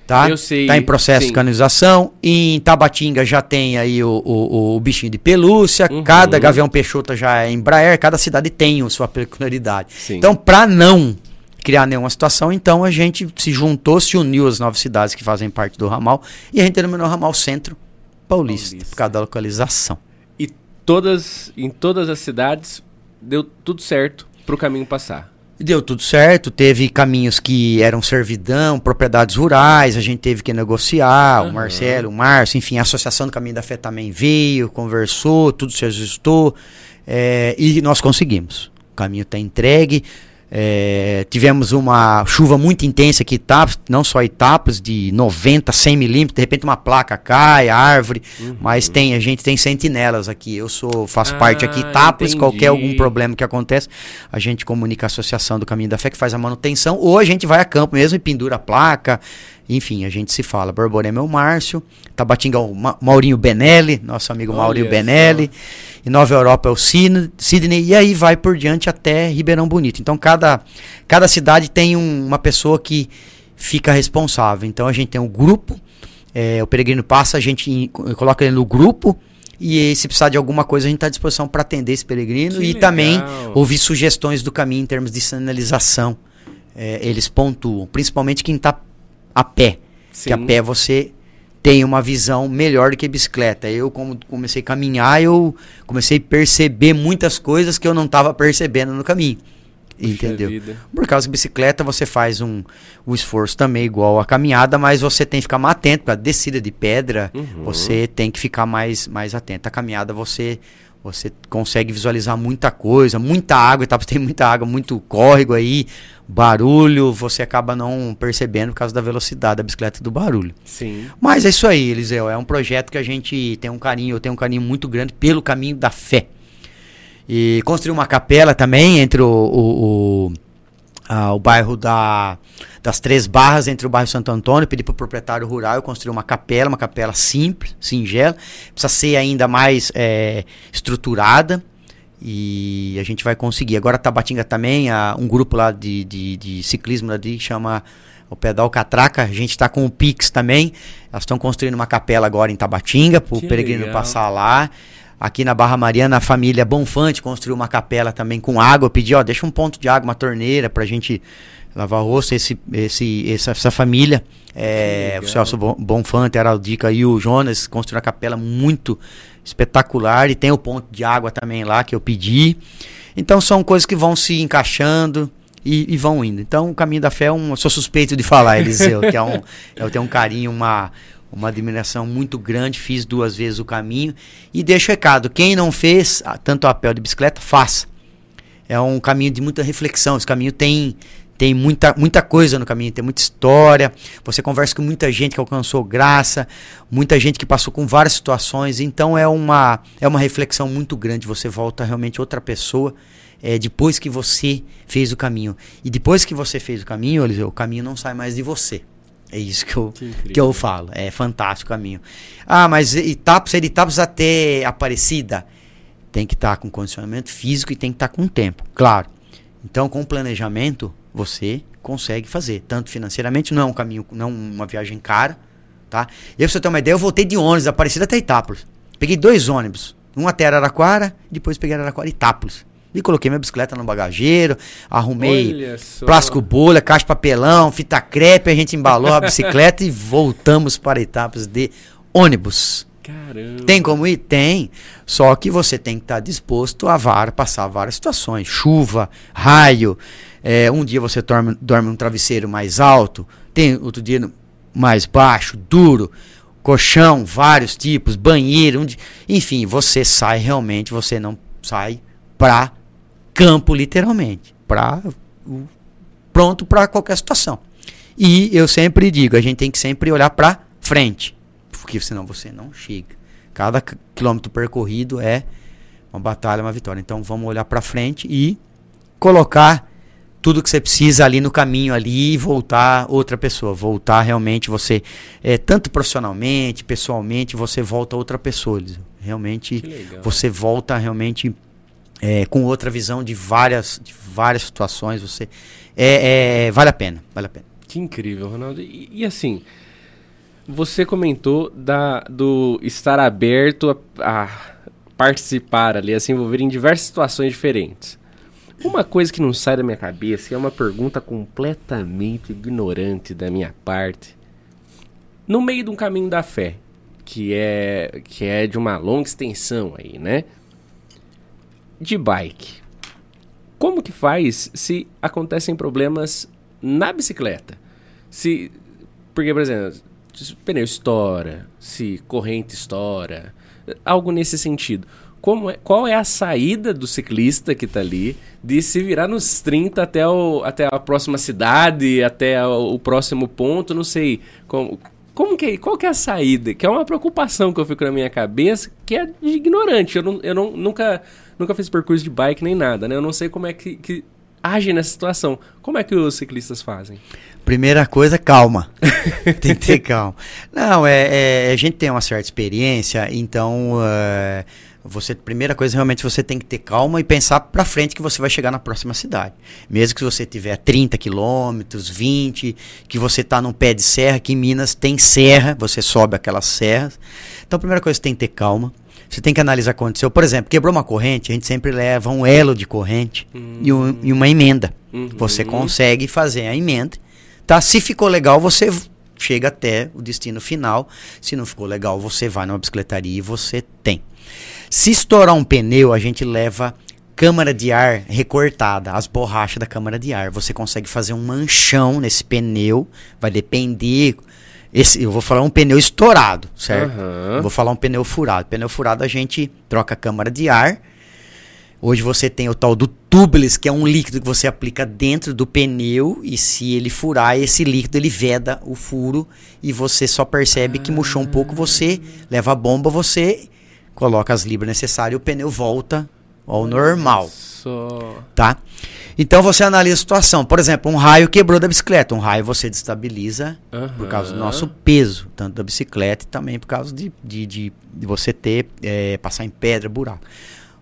tá? Eu sei. Tá em processo sim. de canonização. Em Tabatinga já tem aí o, o, o bichinho de pelúcia. Uhum. Cada Gavião Peixoto já é Embraer. Cada cidade tem a sua peculiaridade. Sim. Então, para não criar nenhuma situação, então a gente se juntou, se uniu as nove cidades que fazem parte do ramal e a gente denominou o ramal Centro Paulista, Paulista, por causa da localização. E todas, em todas as cidades deu tudo certo para o caminho passar. Deu tudo certo, teve caminhos que eram servidão, propriedades rurais, a gente teve que negociar, uhum. o Marcelo, o Márcio, enfim, a Associação do Caminho da Fé também veio, conversou, tudo se ajustou é, e nós conseguimos. O caminho está entregue, é, tivemos uma chuva muito intensa aqui em Itapos, não só Itapos, de 90, 100 milímetros, de repente uma placa cai, árvore, uhum. mas tem, a gente tem sentinelas aqui, eu sou, faço ah, parte aqui, Itapos, qualquer algum problema que acontece, a gente comunica a Associação do Caminho da Fé que faz a manutenção, ou a gente vai a campo mesmo e pendura a placa, enfim, a gente se fala. Borborema é o Márcio, Tabatinga é o Ma Maurinho Benelli, nosso amigo Olha Maurinho Benelli. E Nova Europa é o Sidney. E aí vai por diante até Ribeirão Bonito. Então cada, cada cidade tem um, uma pessoa que fica responsável. Então a gente tem um grupo, é, o peregrino passa, a gente in, coloca ele no grupo. E se precisar de alguma coisa, a gente está à disposição para atender esse peregrino que e legal. também ouvir sugestões do caminho em termos de sinalização. É, eles pontuam, principalmente quem está a pé. Sim. Que a pé você tem uma visão melhor do que bicicleta. Eu, como comecei a caminhar, eu comecei a perceber muitas coisas que eu não estava percebendo no caminho. Puxa entendeu? Vida. Por causa que bicicleta você faz um, um esforço também igual a caminhada, mas você tem que ficar mais atento para descida de pedra. Uhum. Você tem que ficar mais mais atento. A caminhada você você consegue visualizar muita coisa, muita água, tá? [LAUGHS] tem muita água, muito córrego aí, barulho, você acaba não percebendo por causa da velocidade da bicicleta e do barulho. Sim. Mas é isso aí, Eliseu, é um projeto que a gente tem um carinho, eu tenho um carinho muito grande pelo caminho da fé. E construir uma capela também entre o, o, o ah, o bairro da, das Três Barras, entre o bairro Santo Antônio, pedi para o proprietário rural construir uma capela, uma capela simples, singela, precisa ser ainda mais é, estruturada e a gente vai conseguir. Agora Tabatinga também, a, um grupo lá de, de, de ciclismo ali chama o Pedal Catraca, a gente está com o Pix também, elas estão construindo uma capela agora em Tabatinga, para o peregrino legal. passar lá. Aqui na Barra Mariana, a família Bonfante construiu uma capela também com água. Eu pedi, ó, deixa um ponto de água, uma torneira pra gente lavar o rosto. Esse, esse, essa, essa família, é, o Celso Bonfante, a Araldica e o Jonas construíram uma capela muito espetacular. E tem o ponto de água também lá que eu pedi. Então são coisas que vão se encaixando. E, e, vão indo. Então, o caminho da fé é um. Eu sou suspeito de falar, Eliseu, que é um, [LAUGHS] eu tenho um carinho, uma, uma admiração muito grande, fiz duas vezes o caminho e deixo recado, quem não fez tanto a pé de bicicleta, faça. É um caminho de muita reflexão, esse caminho tem tem muita, muita coisa no caminho, tem muita história. Você conversa com muita gente que alcançou graça, muita gente que passou com várias situações. Então é uma, é uma reflexão muito grande. Você volta realmente outra pessoa é, depois que você fez o caminho. E depois que você fez o caminho, o caminho não sai mais de você. É isso que eu, que, que, eu falo. É fantástico o caminho. Ah, mas Itapos, ser Itapos até Aparecida tem que estar tá com condicionamento físico e tem que estar tá com tempo, claro. Então, com planejamento, você consegue fazer. Tanto financeiramente, não é um caminho, não é uma viagem cara, tá? E pra você ter uma ideia, eu voltei de ônibus, Aparecida até Itápolis. Peguei dois ônibus. Um até Araraquara, depois peguei Araraquara e Itápolis. E coloquei minha bicicleta no bagageiro, arrumei plástico bolha, caixa de papelão, fita crepe, a gente embalou a [LAUGHS] bicicleta e voltamos para etapas de ônibus. Caramba. Tem como ir? Tem. Só que você tem que estar disposto a var, passar várias situações. Chuva, raio. É, um dia você dorme, dorme num travesseiro mais alto, tem outro dia mais baixo, duro. Colchão, vários tipos, banheiro. Um enfim, você sai realmente, você não sai pra campo, literalmente, para pronto para qualquer situação. E eu sempre digo, a gente tem que sempre olhar para frente, porque senão você não chega. Cada quilômetro percorrido é uma batalha, uma vitória. Então vamos olhar para frente e colocar tudo que você precisa ali no caminho ali e voltar outra pessoa, voltar realmente você é, tanto profissionalmente, pessoalmente, você volta outra pessoa. Realmente você volta realmente é, com outra visão de várias, de várias situações. Você é, é, vale a pena, vale a pena. Que incrível, Ronaldo. E, e assim, você comentou da, do estar aberto a, a, participar ali, a se envolver em diversas situações diferentes. Uma coisa que não sai da minha cabeça, é uma pergunta completamente ignorante da minha parte. No meio de um caminho da fé, que é que é de uma longa extensão aí, né? De bike. como que faz se acontecem problemas na bicicleta? Se, porque, por exemplo, se pneu estoura, se corrente estoura, algo nesse sentido. Como é, qual é a saída do ciclista que está ali de se virar nos 30 até, o, até a próxima cidade, até o, o próximo ponto, não sei. Como, como que é, qual que é a saída? Que é uma preocupação que eu fico na minha cabeça, que é de ignorante. Eu, não, eu não, nunca, nunca fiz percurso de bike nem nada, né? Eu não sei como é que, que age nessa situação. Como é que os ciclistas fazem? Primeira coisa, calma. [LAUGHS] tem que ter calma. Não, é, é, a gente tem uma certa experiência, então uh, você primeira coisa realmente você tem que ter calma e pensar para frente que você vai chegar na próxima cidade. Mesmo que você tiver 30 quilômetros, 20, que você está num pé de serra, que em Minas tem serra, você sobe aquelas serras. Então, primeira coisa tem que ter calma. Você tem que analisar o que aconteceu. Por exemplo, quebrou uma corrente, a gente sempre leva um elo de corrente uhum. e, um, e, uma emenda. Uhum. Você consegue fazer a emenda Tá? Se ficou legal, você chega até o destino final. Se não ficou legal, você vai numa bicicletaria e você tem. Se estourar um pneu, a gente leva câmara de ar recortada, as borrachas da câmara de ar. Você consegue fazer um manchão nesse pneu, vai depender. Esse, eu vou falar um pneu estourado, certo? Uhum. Vou falar um pneu furado. Pneu furado a gente troca a câmara de ar Hoje você tem o tal do tubeless, que é um líquido que você aplica dentro do pneu e se ele furar, esse líquido ele veda o furo e você só percebe que murchou um pouco, você leva a bomba, você coloca as libras necessárias e o pneu volta ao normal. Tá? Então você analisa a situação. Por exemplo, um raio quebrou da bicicleta. Um raio você destabiliza uhum. por causa do nosso peso, tanto da bicicleta e também por causa de, de, de, de você ter, é, passar em pedra, buraco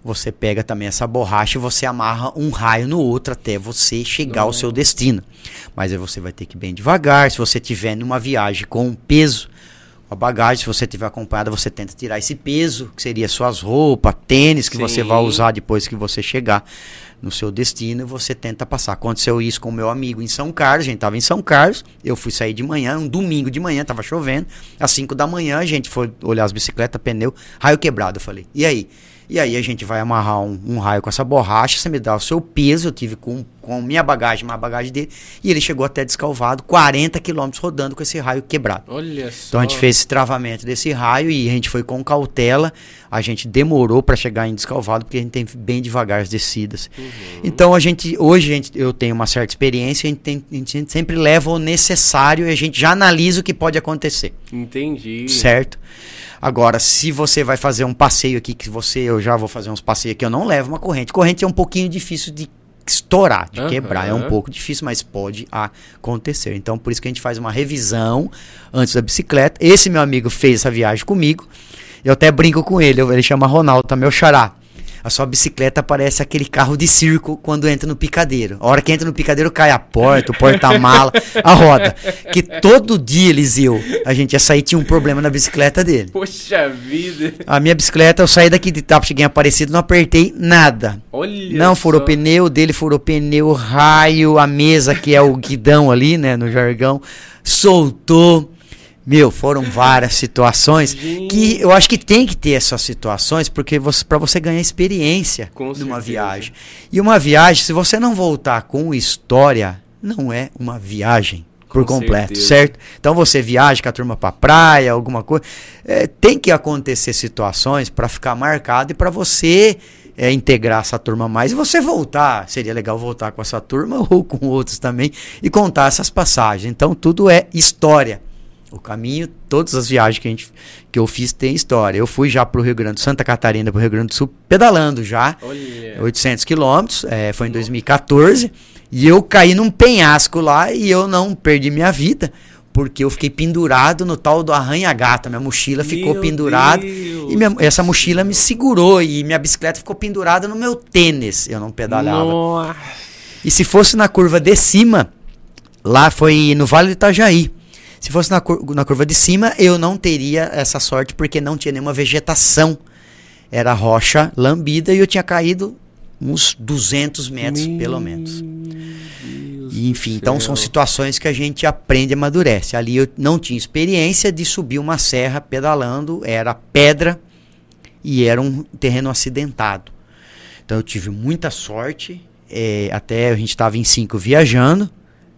você pega também essa borracha e você amarra um raio no outro até você chegar Nossa. ao seu destino. Mas aí você vai ter que ir bem devagar. Se você tiver numa viagem com peso, a bagagem, se você tiver acompanhada, você tenta tirar esse peso, que seria suas roupas, tênis que Sim. você vai usar depois que você chegar no seu destino e você tenta passar. Aconteceu isso com o meu amigo em São Carlos, a gente estava em São Carlos, eu fui sair de manhã, um domingo de manhã, estava chovendo, às 5 da manhã a gente foi olhar as bicicletas, pneu, raio quebrado, eu falei, e aí? E aí a gente vai amarrar um, um, raio com essa borracha, você me dá o seu peso, eu tive com, com minha bagagem, mais bagagem dele, e ele chegou até descalvado, 40 quilômetros rodando com esse raio quebrado. Olha só. Então a gente fez esse travamento desse raio e a gente foi com cautela, a gente demorou para chegar em descalvado, porque a gente tem bem devagar as descidas. Uhum. Então a gente, hoje a gente, eu tenho uma certa experiência, a gente, tem, a gente sempre leva o necessário e a gente já analisa o que pode acontecer. Entendi. Certo? Agora, se você vai fazer um passeio aqui, que você, eu já vou fazer uns passeios aqui, eu não levo uma corrente. Corrente é um pouquinho difícil de estourar, de uhum. quebrar. É um pouco difícil, mas pode acontecer. Então, por isso que a gente faz uma revisão antes da bicicleta. Esse meu amigo fez essa viagem comigo. Eu até brinco com ele, ele chama Ronaldo, tá meu xará a sua bicicleta parece aquele carro de circo quando entra no picadeiro. A hora que entra no picadeiro cai a porta, o porta-mala, a roda. Que todo dia, Eliseu, a gente ia sair tinha um problema na bicicleta dele. Poxa vida. A minha bicicleta, eu saí daqui de Tapo, cheguei aparecido, não apertei nada. Olha Não furou só. pneu, dele furou pneu, raio, a mesa que é o guidão ali, né, no jargão, soltou. Meu, foram várias [LAUGHS] situações Gente. que eu acho que tem que ter essas situações porque você, para você ganhar experiência com numa viagem. E uma viagem, se você não voltar com história, não é uma viagem por com completo, certeza. certo? Então você viaja com a turma para praia, alguma coisa, é, tem que acontecer situações para ficar marcado e para você é, integrar essa turma mais e você voltar. Seria legal voltar com essa turma [LAUGHS] ou com outros também e contar essas passagens. Então tudo é história. O caminho, todas as viagens que, a gente, que eu fiz tem história. Eu fui já para o Rio Grande, Santa Catarina, para o Rio Grande do Sul, pedalando já. Olha. 800 quilômetros, é, foi em 2014. E eu caí num penhasco lá e eu não perdi minha vida porque eu fiquei pendurado no tal do arranha-gata. Minha mochila meu ficou pendurada e minha, essa mochila me segurou e minha bicicleta ficou pendurada no meu tênis. Eu não pedalhava. Nossa. E se fosse na curva de cima, lá foi no Vale do Itajaí. Se fosse na, cur na curva de cima, eu não teria essa sorte porque não tinha nenhuma vegetação. Era rocha lambida e eu tinha caído uns 200 metros, Meu pelo menos. E, enfim, então são situações que a gente aprende e amadurece. Ali eu não tinha experiência de subir uma serra pedalando, era pedra e era um terreno acidentado. Então eu tive muita sorte é, até a gente estava em cinco viajando.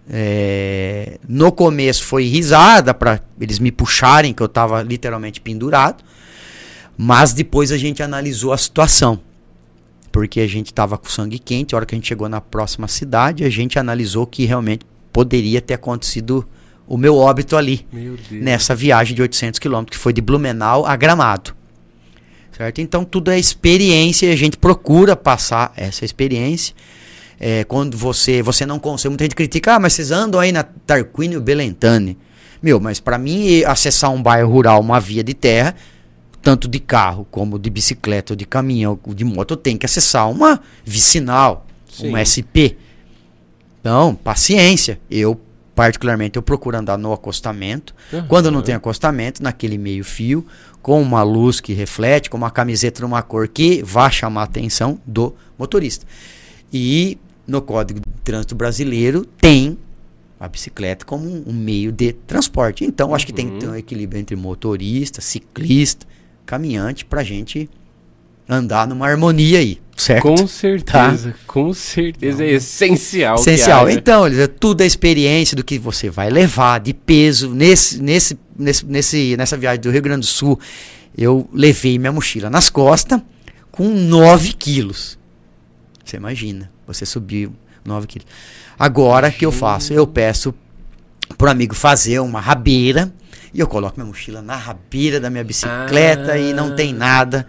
É, no começo foi risada para eles me puxarem, que eu estava literalmente pendurado. Mas depois a gente analisou a situação. Porque a gente estava com sangue quente. A hora que a gente chegou na próxima cidade, a gente analisou que realmente poderia ter acontecido o meu óbito ali. Nessa viagem de 800 quilômetros, que foi de Blumenau a Gramado. Certo? Então tudo é experiência e a gente procura passar essa experiência. É, quando você você não consegue, muita gente critica, ah, mas vocês andam aí na Tarquínio Belentane. Meu, mas para mim acessar um bairro rural, uma via de terra, tanto de carro como de bicicleta, ou de caminhão, ou de moto, eu tenho que acessar uma vicinal, Sim. um SP. Então, paciência. Eu particularmente eu procuro andar no acostamento. Uhum. Quando não tem acostamento, naquele meio fio, com uma luz que reflete, com uma camiseta numa cor que vá chamar a atenção do motorista. E no Código de Trânsito Brasileiro tem a bicicleta como um, meio de transporte. Então, acho que tem que ter um uhum. equilíbrio entre motorista, ciclista, caminhante, para a gente andar numa harmonia aí, certo? Com certeza, tá? com certeza. É essencial. Essencial. Então, tudo é experiência do que você vai levar de peso. Nesse, nesse, nesse, nesse, nessa viagem do Rio Grande do Sul, eu levei minha mochila nas costas com 9 quilos. Você imagina, você subiu 9 quilos. Agora, o que eu faço? Eu peço pro amigo fazer uma rabeira e eu coloco minha mochila na rabeira da minha bicicleta ah. e não tem nada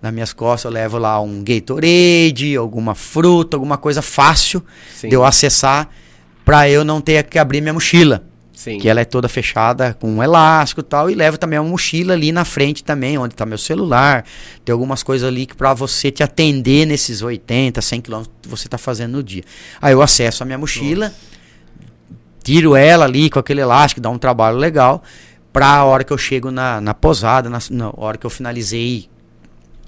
nas minhas costas. Eu levo lá um Gatorade, alguma fruta, alguma coisa fácil Sim. de eu acessar para eu não ter que abrir minha mochila. Sim. Que ela é toda fechada com um elástico e tal. E levo também uma mochila ali na frente também, onde está meu celular. Tem algumas coisas ali que para você te atender nesses 80, 100 quilômetros que você está fazendo no dia. Aí eu acesso a minha mochila, Nossa. tiro ela ali com aquele elástico, dá um trabalho legal. Para a hora que eu chego na, na posada, na, na hora que eu finalizei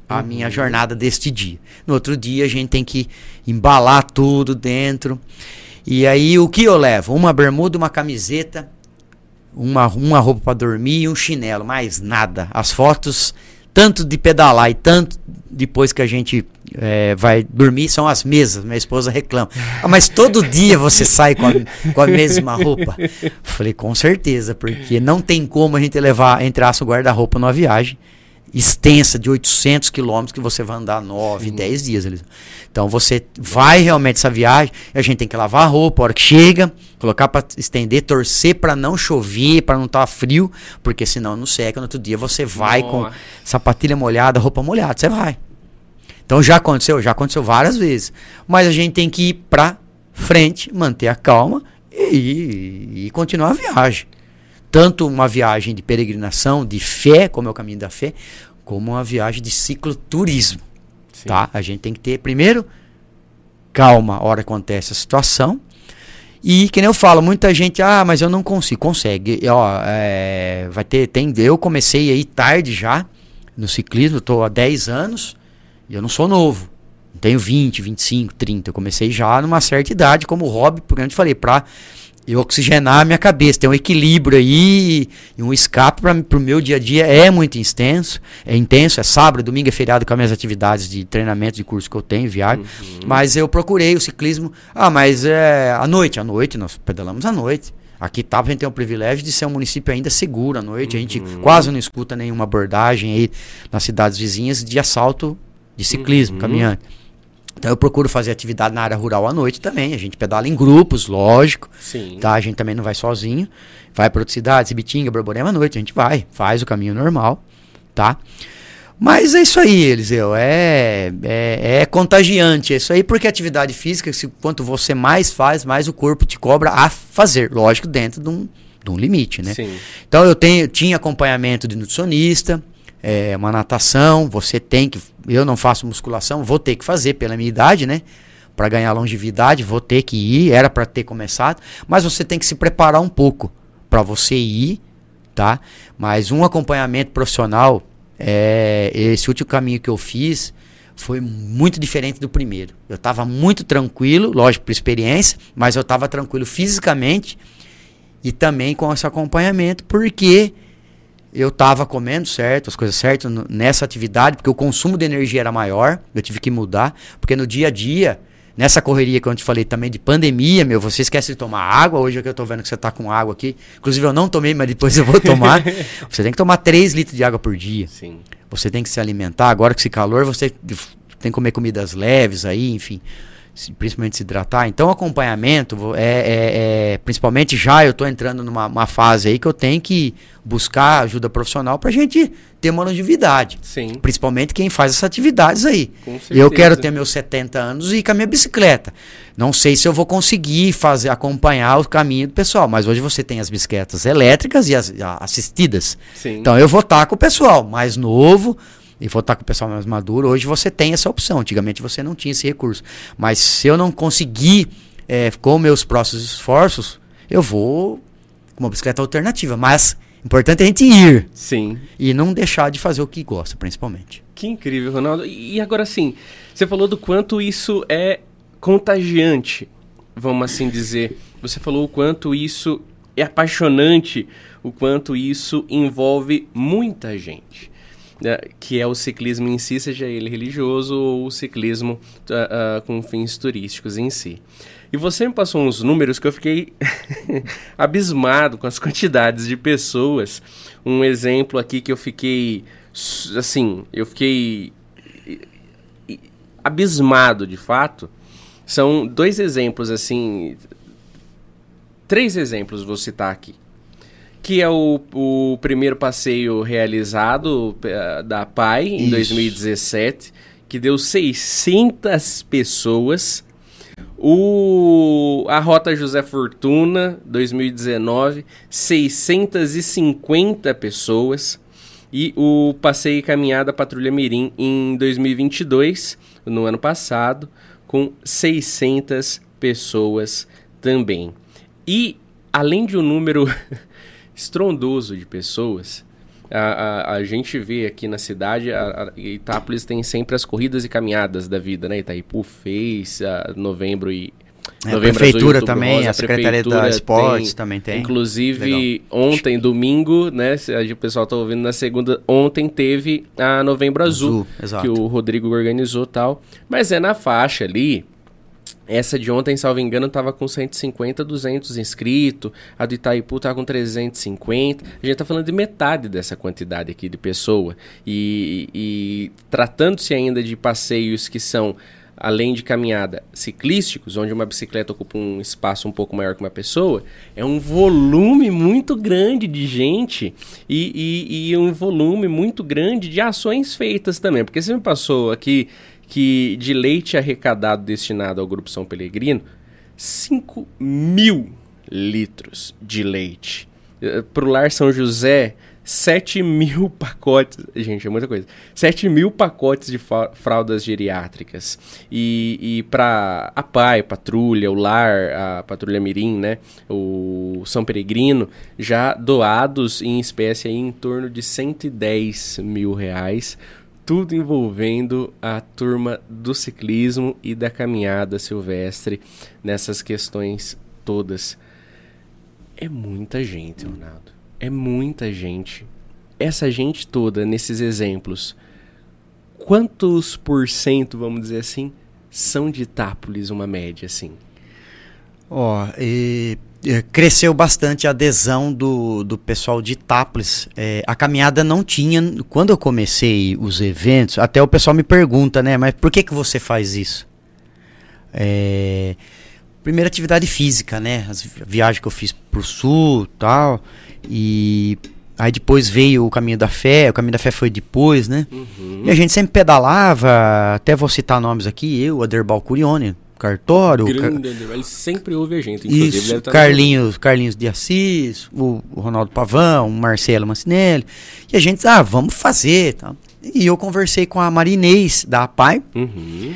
a uhum. minha jornada deste dia. No outro dia a gente tem que embalar tudo dentro. E aí o que eu levo? Uma bermuda, uma camiseta, uma, uma roupa para dormir e um chinelo, mais nada. As fotos, tanto de pedalar e tanto depois que a gente é, vai dormir, são as mesmas. Minha esposa reclama. Ah, mas todo dia você [LAUGHS] sai com a, com a mesma roupa? Falei, com certeza, porque não tem como a gente levar, entre aspas, o guarda-roupa numa viagem extensa de 800 quilômetros que você vai andar 9, Sim. 10 dias. Então você vai realmente essa viagem, a gente tem que lavar a roupa a hora que chega, colocar para estender, torcer para não chover, para não estar tá frio, porque senão não seca. No outro dia você vai Nossa. com sapatilha molhada, roupa molhada, você vai. Então já aconteceu, já aconteceu várias vezes. Mas a gente tem que ir para frente, manter a calma e, e continuar a viagem tanto uma viagem de peregrinação, de fé, como é o caminho da fé, como uma viagem de cicloturismo. Sim. Tá? A gente tem que ter, primeiro, calma a hora que acontece a situação. E que nem eu falo, muita gente, ah, mas eu não consigo. Consegue. E, ó, é, vai ter, tem, eu comecei aí tarde já no ciclismo, estou há 10 anos e eu não sou novo. Tenho 20, 25, 30. Eu comecei já numa certa idade como hobby, porque eu te falei, para eu oxigenar a minha cabeça, ter um equilíbrio aí e um escape para o meu dia a dia é muito intenso, é intenso, é sábado, domingo é feriado com as minhas atividades de treinamento de curso que eu tenho, viagem, uhum. mas eu procurei o ciclismo, ah, mas é à noite, à noite, nós pedalamos à noite. Aqui tá, a gente tem o privilégio de ser um município ainda seguro à noite, uhum. a gente uhum. quase não escuta nenhuma abordagem aí nas cidades vizinhas de assalto de ciclismo, uhum. caminhante. Então eu procuro fazer atividade na área rural à noite também. A gente pedala em grupos, lógico. Sim. Tá? A gente também não vai sozinho. Vai para outras cidades, Ibitinga, Borborema à noite. A gente vai, faz o caminho normal, tá? Mas é isso aí, Eliseu. É, é, é contagiante. É isso aí porque atividade física, se, quanto você mais faz, mais o corpo te cobra a fazer. Lógico, dentro de um, de um limite, né? Sim. Então eu tenho, tinha acompanhamento de nutricionista, é, uma natação, você tem que. Eu não faço musculação, vou ter que fazer pela minha idade, né? Para ganhar longevidade, vou ter que ir, era para ter começado, mas você tem que se preparar um pouco para você ir, tá? Mas um acompanhamento profissional, é, esse último caminho que eu fiz foi muito diferente do primeiro. Eu estava muito tranquilo, lógico, por experiência, mas eu estava tranquilo fisicamente e também com esse acompanhamento, porque eu estava comendo certo, as coisas certas nessa atividade, porque o consumo de energia era maior, eu tive que mudar, porque no dia a dia Nessa correria que eu te falei também de pandemia, meu, você esquece de tomar água. Hoje é que eu tô vendo que você tá com água aqui. Inclusive eu não tomei, mas depois eu vou tomar. [LAUGHS] você tem que tomar 3 litros de água por dia. Sim. Você tem que se alimentar. Agora com esse calor, você tem que comer comidas leves aí, enfim principalmente se hidratar. Então, acompanhamento é, é, é principalmente já eu estou entrando numa fase aí que eu tenho que buscar ajuda profissional para a gente ter uma longevidade. Sim. Principalmente quem faz essas atividades aí. Eu quero ter meus 70 anos e ir com a minha bicicleta. Não sei se eu vou conseguir fazer acompanhar o caminho do pessoal, mas hoje você tem as bicicletas elétricas e as assistidas. Sim. Então eu vou estar com o pessoal mais novo, e vou estar com o pessoal mais maduro, hoje você tem essa opção. Antigamente você não tinha esse recurso. Mas se eu não conseguir, é, com meus próximos esforços, eu vou com uma bicicleta alternativa. Mas importante é a gente ir. Sim. E não deixar de fazer o que gosta, principalmente. Que incrível, Ronaldo. E agora sim, você falou do quanto isso é contagiante, vamos assim dizer. Você falou o quanto isso é apaixonante, o quanto isso envolve muita gente. Né, que é o ciclismo em si, seja ele religioso ou o ciclismo uh, uh, com fins turísticos em si. E você me passou uns números que eu fiquei [LAUGHS] abismado com as quantidades de pessoas. Um exemplo aqui que eu fiquei, assim, eu fiquei abismado de fato. São dois exemplos, assim, três exemplos vou citar aqui que é o, o primeiro passeio realizado uh, da PAI em Isso. 2017, que deu 600 pessoas. O, a Rota José Fortuna, 2019, 650 pessoas. E o Passeio e Caminhada Patrulha Mirim em 2022, no ano passado, com 600 pessoas também. E, além de um número [LAUGHS] estrondoso de pessoas. A, a, a, gente vê aqui na cidade, a, a, Itápolis tem sempre as corridas e caminhadas da vida, né? Itaipu fez, a, novembro e... É, novembro a prefeitura azul, também, rosa, a Secretaria da Esportes tem, também tem. Inclusive, Legal. ontem, domingo, né? O pessoal tá ouvindo na segunda. Ontem teve a Novembro Azul, azul que o Rodrigo organizou tal. Mas é na faixa ali essa de ontem, salvo engano, estava com 150, 200 inscritos. A do Itaipu estava com 350. A gente está falando de metade dessa quantidade aqui de pessoa. E, e tratando-se ainda de passeios que são, além de caminhada, ciclísticos, onde uma bicicleta ocupa um espaço um pouco maior que uma pessoa, é um volume muito grande de gente e, e, e um volume muito grande de ações feitas também. Porque você me passou aqui que de leite arrecadado destinado ao Grupo São Pelegrino, 5 mil litros de leite. Eh, Para o Lar São José, 7 mil [LAUGHS] pacotes. Gente, é muita coisa. 7 mil pacotes de fraldas geriátricas. E, e para a PAI, Patrulha, o Lar, a Patrulha Mirim, né? O São Peregrino, já doados em espécie aí, em torno de 110 mil reais tudo envolvendo a turma do ciclismo e da caminhada silvestre nessas questões todas. É muita gente, Ronaldo. É muita gente. Essa gente toda nesses exemplos, quantos por cento, vamos dizer assim, são de Itápolis, uma média assim? Ó, oh, e cresceu bastante a adesão do, do pessoal de Itápolis. É, a caminhada não tinha. Quando eu comecei os eventos, até o pessoal me pergunta, né? Mas por que, que você faz isso? É, primeira atividade física, né? As viagens que eu fiz pro sul tal. E aí depois veio o caminho da fé. O caminho da fé foi depois, né? Uhum. E a gente sempre pedalava. Até vou citar nomes aqui. Eu, Aderbal Curione cartório. Grande, car... ele sempre ouve a gente. Isso, tá Carlinhos, Carlinhos de Assis, o, o, Ronaldo Pavão, o Marcelo Mancinelli. E a gente, ah, vamos fazer. Tá? E eu conversei com a Marinês da APAI. Uhum.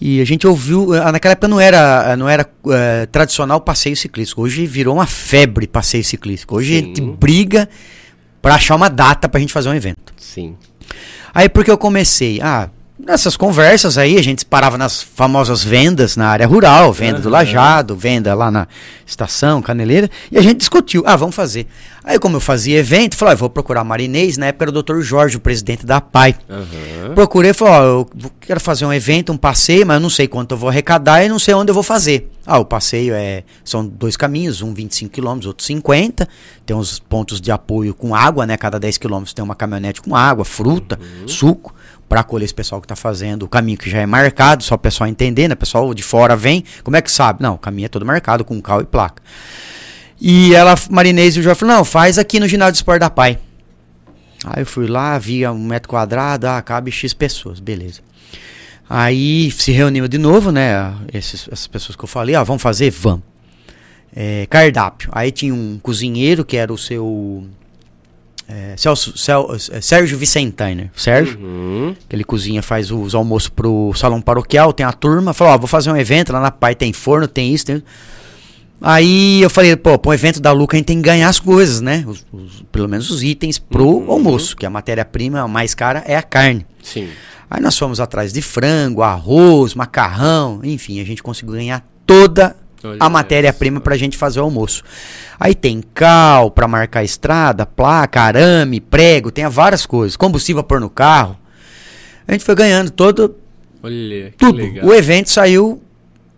E a gente ouviu, ah, naquela época não era, não era uh, tradicional passeio ciclístico. Hoje virou uma febre passeio ciclístico. Hoje Sim. a gente briga para achar uma data pra gente fazer um evento. Sim. Aí porque eu comecei, ah, nessas conversas aí, a gente parava nas famosas vendas na área rural, venda uhum. do lajado, venda lá na estação, caneleira, e a gente discutiu, ah, vamos fazer. Aí como eu fazia evento, falei, ah, vou procurar marinês, na época era o Dr. Jorge, o presidente da PAI. Uhum. Procurei, falei, ó, oh, eu quero fazer um evento, um passeio, mas eu não sei quanto eu vou arrecadar e não sei onde eu vou fazer. Ah, o passeio é, são dois caminhos, um 25 km, outro 50, tem uns pontos de apoio com água, né, cada 10 km tem uma caminhonete com água, fruta, uhum. suco para acolher esse pessoal que está fazendo o caminho que já é marcado, só o pessoal entender, né? O pessoal de fora vem, como é que sabe? Não, o caminho é todo marcado com cal e placa. E ela, Marinês e o Jorge falou, não, faz aqui no ginásio de esporte da Pai. Aí eu fui lá, via um metro quadrado, ah, cabe X pessoas, beleza. Aí se reuniu de novo, né? Esses, essas pessoas que eu falei, ah, vamos fazer? Vamos. É, cardápio. Aí tinha um cozinheiro que era o seu é, Celso, Cel, é, Sérgio Vicentainer. Sérgio, uhum. que ele cozinha, faz os almoços pro salão paroquial, tem a turma. Falou, ó, vou fazer um evento lá na Pai, tem forno, tem isso, tem... Aí eu falei, pô, um evento da Luca a gente tem que ganhar as coisas, né? Os, os, pelo menos os itens pro uhum. almoço, que a matéria-prima mais cara é a carne. Sim. Aí nós fomos atrás de frango, arroz, macarrão, enfim, a gente conseguiu ganhar toda Olha a matéria-prima para a gente fazer o almoço. Aí tem cal para marcar a estrada, placa, arame, prego, tem várias coisas. Combustível para pôr no carro. A gente foi ganhando todo. Olha, tudo. Legal. O evento saiu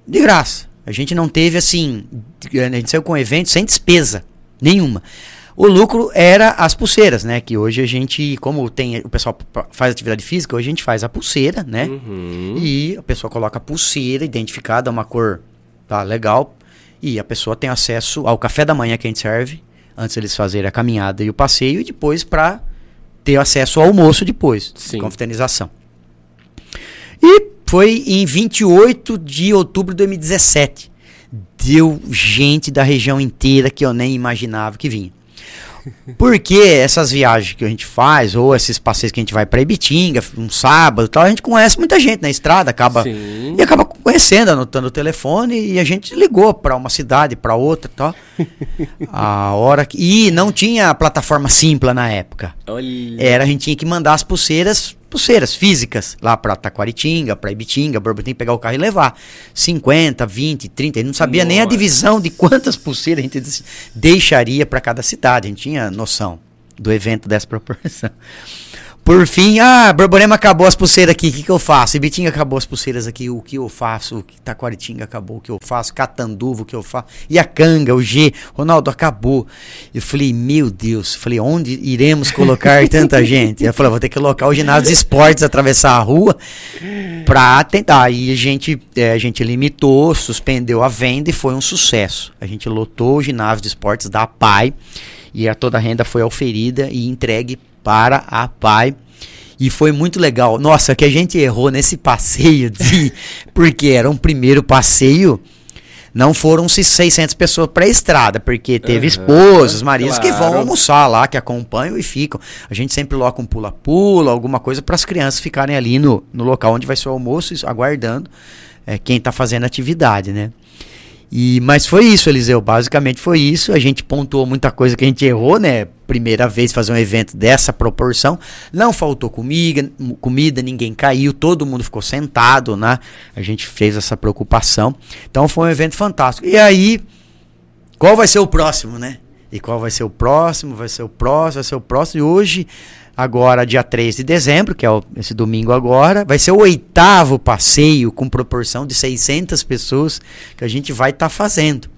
de graça. A gente não teve assim. A gente saiu com o evento sem despesa nenhuma. O lucro era as pulseiras, né? Que hoje a gente, como tem o pessoal faz atividade física, hoje a gente faz a pulseira, né? Uhum. E a pessoa coloca a pulseira identificada, uma cor tá legal, e a pessoa tem acesso ao café da manhã que a gente serve, antes eles fazerem a caminhada e o passeio, e depois para ter acesso ao almoço depois, Sim. confraternização. E foi em 28 de outubro de 2017. Deu gente da região inteira que eu nem imaginava que vinha. Porque essas viagens que a gente faz, ou esses passeios que a gente vai para Ibitinga, um sábado tal, a gente conhece muita gente na estrada, acaba Sim. e acaba conhecendo, anotando o telefone e a gente ligou para uma cidade, para outra, tal. [LAUGHS] a hora que e não tinha plataforma simples na época. Olha. Era a gente tinha que mandar as pulseiras pulseiras físicas lá para Taquaritinga, para Ibitinga, Borbotim, pegar o carro e levar. 50, 20, 30. Ele não sabia Nossa. nem a divisão de quantas pulseiras a gente deixaria para cada cidade. A gente tinha noção do evento dessa proporção. Por fim, ah, Borborema acabou as pulseiras aqui, o que, que eu faço? Ibitinga acabou as pulseiras aqui, o que eu faço? Taquaritinga acabou, o que eu faço? Catanduva, o que eu faço? E a canga, o G, Ronaldo, acabou. Eu falei, meu Deus, falei, onde iremos colocar [LAUGHS] tanta gente? Eu falei, vou ter que colocar o ginásio de esportes, atravessar a rua, pra tentar. Aí a gente, é, a gente limitou, suspendeu a venda e foi um sucesso. A gente lotou o ginásio de esportes da PAI e a toda a renda foi oferida e entregue para a Pai. E foi muito legal. Nossa, que a gente errou nesse passeio de [LAUGHS] porque era um primeiro passeio. Não foram 600 pessoas para a estrada, porque teve uhum, esposas, maridos claro. que vão almoçar lá, que acompanham e ficam. A gente sempre coloca um pula-pula, alguma coisa para as crianças ficarem ali no, no local onde vai ser o almoço, aguardando é, quem está fazendo atividade, né? E, mas foi isso, Eliseu. Basicamente foi isso. A gente pontuou muita coisa que a gente errou, né? Primeira vez fazer um evento dessa proporção. Não faltou comida, comida, ninguém caiu, todo mundo ficou sentado, né? A gente fez essa preocupação. Então foi um evento fantástico. E aí, qual vai ser o próximo, né? E qual vai ser o próximo? Vai ser o próximo, vai ser o próximo. E hoje agora dia 3 de dezembro, que é esse domingo agora, vai ser o oitavo passeio com proporção de 600 pessoas que a gente vai estar tá fazendo.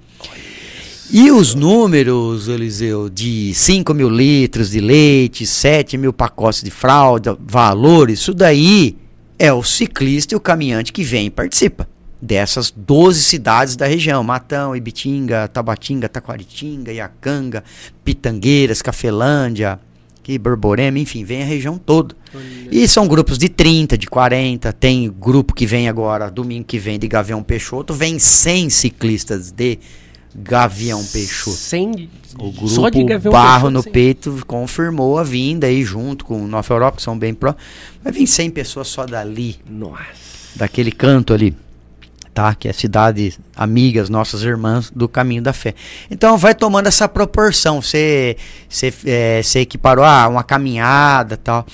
E os números, Eliseu, de 5 mil litros de leite, 7 mil pacotes de fralda, valores, isso daí é o ciclista e o caminhante que vem e participa dessas 12 cidades da região: Matão, Ibitinga, Tabatinga, Taquaritinga, Iacanga, Pitangueiras, Cafelândia, Borborema, enfim, vem a região toda. Olha. E são grupos de 30, de 40, tem grupo que vem agora, domingo que vem, de Gavião Peixoto, vem 100 ciclistas de Gavião Peixoto. 100 o grupo Só de Gavião Barro Peixoto, no. Peito confirmou a vinda aí junto com o Nova Europa, que são bem pró. Vai vir 100 pessoas só dali. Nossa. Daquele canto ali tá? Que é a cidade amigas, nossas irmãs do caminho da fé. Então vai tomando essa proporção. Você, você, é, você equiparou ah, uma caminhada tal.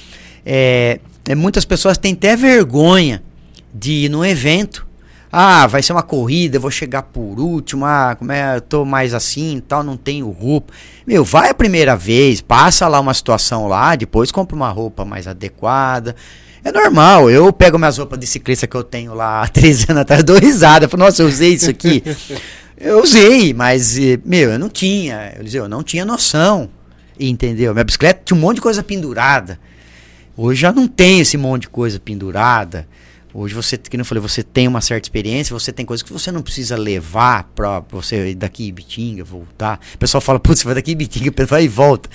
É, é, muitas pessoas têm até vergonha de ir num evento. Ah, vai ser uma corrida, eu vou chegar por último, ah, como é, eu tô mais assim tal, não tenho roupa. Meu, vai a primeira vez, passa lá uma situação lá, depois compra uma roupa mais adequada. É normal, eu pego minhas roupas de ciclista que eu tenho lá há [LAUGHS] 13 anos atrás, dou risada. Falo, nossa, eu usei isso aqui. [LAUGHS] eu usei, mas, eh, meu, eu não tinha. Eu, dizia, eu não tinha noção. Entendeu? Minha bicicleta tinha um monte de coisa pendurada. Hoje já não tem esse monte de coisa pendurada. Hoje você, que eu falei, você tem uma certa experiência, você tem coisas que você não precisa levar para você ir daqui em Bitinga, voltar. O pessoal fala, putz, você vai daqui em Bitinga, vai e volta.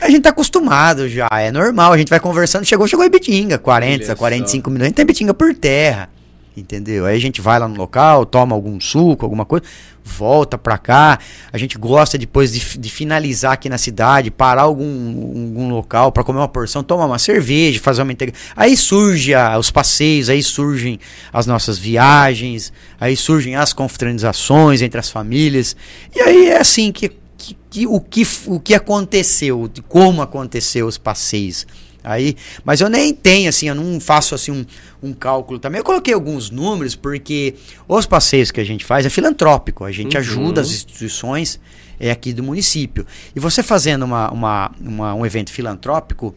A gente tá acostumado já, é normal, a gente vai conversando, chegou, chegou em Bitinga, 40, Olha 45 só. minutos, a gente tem Bitinga por terra. Entendeu? Aí a gente vai lá no local, toma algum suco, alguma coisa, volta pra cá. A gente gosta depois de, de finalizar aqui na cidade, parar algum, algum local para comer uma porção, tomar uma cerveja, fazer uma integração. Aí surge a, os passeios, aí surgem as nossas viagens, aí surgem as confraternizações entre as famílias. E aí é assim que, que, que o, que o que aconteceu, como aconteceu os passeios. Aí, mas eu nem tenho, assim, eu não faço assim um, um cálculo também. Eu coloquei alguns números porque os passeios que a gente faz é filantrópico. A gente uhum. ajuda as instituições é, aqui do município. E você fazendo uma, uma, uma um evento filantrópico,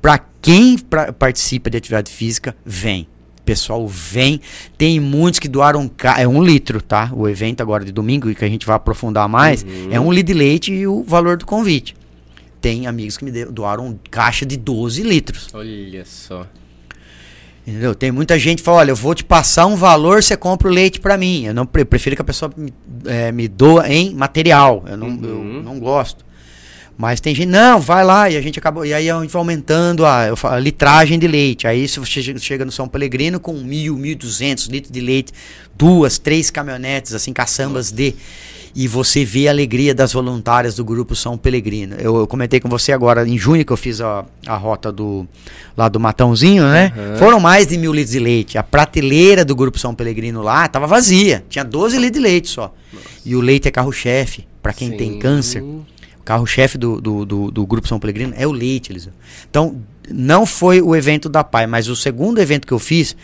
para quem pra, participa de atividade física, vem. Pessoal, vem. Tem muitos que doaram é um litro, tá? O evento agora de domingo, e que a gente vai aprofundar mais, uhum. é um litro de leite e o valor do convite tem amigos que me doaram caixa de 12 litros. Olha só. Entendeu? Tem muita gente que fala, olha, eu vou te passar um valor, você compra o leite para mim. Eu não eu prefiro que a pessoa me, é, me doa em material. Eu não, uhum. eu não gosto. Mas tem gente, não, vai lá, e a gente acabou. E aí a gente vai aumentando a, a litragem de leite. Aí se você chega no São Pelegrino com mil, mil duzentos litros de leite, duas, três caminhonetes, assim, caçambas Nossa. de e você vê a alegria das voluntárias do grupo São Pelegrino. Eu, eu, comentei com você agora em junho que eu fiz a, a rota do lá do Matãozinho, né? Uhum. Foram mais de mil litros de leite. A prateleira do grupo São Pelegrino lá estava vazia, tinha 12 litros de leite só. Nossa. E o leite é carro-chefe para quem Sim. tem câncer. O carro-chefe do, do, do, do, grupo São Pelegrino é o leite, Eliseu. Então, não foi o evento da PAI, mas o segundo evento que eu fiz,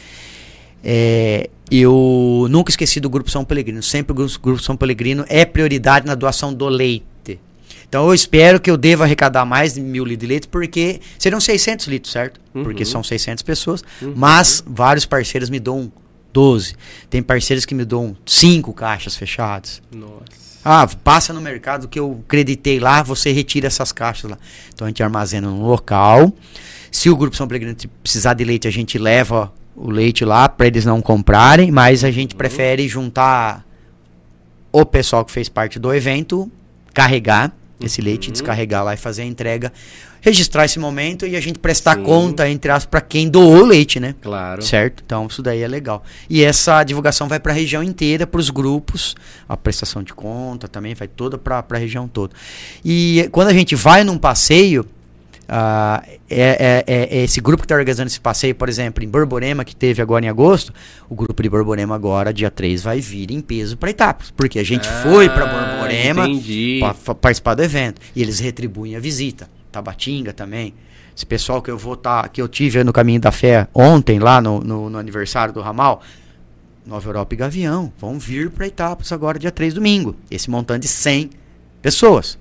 é, eu nunca esqueci do Grupo São Pelegrino. Sempre o Grupo São Pelegrino é prioridade na doação do leite. Então eu espero que eu deva arrecadar mais de mil litros de leite, porque seriam 600 litros, certo? Uhum. Porque são 600 pessoas. Uhum. Mas vários parceiros me dão 12. Tem parceiros que me dão 5 caixas fechadas. Nossa. Ah, passa no mercado que eu acreditei lá, você retira essas caixas lá. Então a gente armazena no local. Se o Grupo São Pelegrino precisar de leite, a gente leva o leite lá para eles não comprarem, mas a gente uhum. prefere juntar o pessoal que fez parte do evento, carregar esse leite, uhum. descarregar lá e fazer a entrega, registrar esse momento e a gente prestar Sim. conta entre as para quem doou o leite, né? Claro. Certo? Então isso daí é legal. E essa divulgação vai para a região inteira, para os grupos, a prestação de conta também vai toda para a região toda. E quando a gente vai num passeio, Uh, é, é, é, esse grupo que está organizando esse passeio, por exemplo, em Borborema, que teve agora em agosto, o grupo de Borborema agora, dia 3, vai vir em peso para Etapas. Porque a gente ah, foi para Borborema para participar do evento. E eles retribuem a visita. Tabatinga também. Esse pessoal que eu vou tá, que eu tive no caminho da fé ontem, lá no, no, no aniversário do Ramal, Nova Europa e Gavião, vão vir para Etapas agora, dia 3, domingo. Esse montante de 100 pessoas.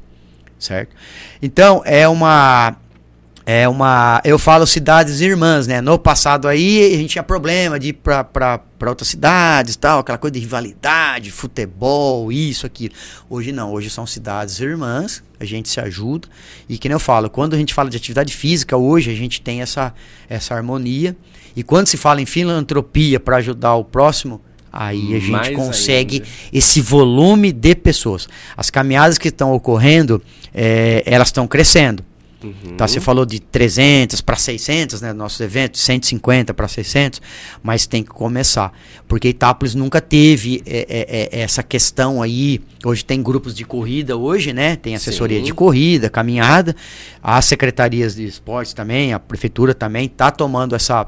Certo? Então, é uma é uma. Eu falo cidades irmãs, né? No passado aí a gente tinha problema de ir pra, pra, pra outras cidades tal, aquela coisa de rivalidade, futebol, isso, aquilo. Hoje não, hoje são cidades irmãs, a gente se ajuda. E que nem eu falo, quando a gente fala de atividade física, hoje a gente tem essa, essa harmonia. E quando se fala em filantropia para ajudar o próximo, aí a gente Mais consegue ainda. esse volume de pessoas. As caminhadas que estão ocorrendo, é, elas estão crescendo. Uhum. Tá, você falou de 300 para 600, né, nossos eventos, 150 para 600, mas tem que começar, porque Itápolis nunca teve é, é, é, essa questão aí. Hoje tem grupos de corrida, hoje, né, tem assessoria Sim. de corrida, caminhada, as secretarias de esportes também, a prefeitura também tá tomando essa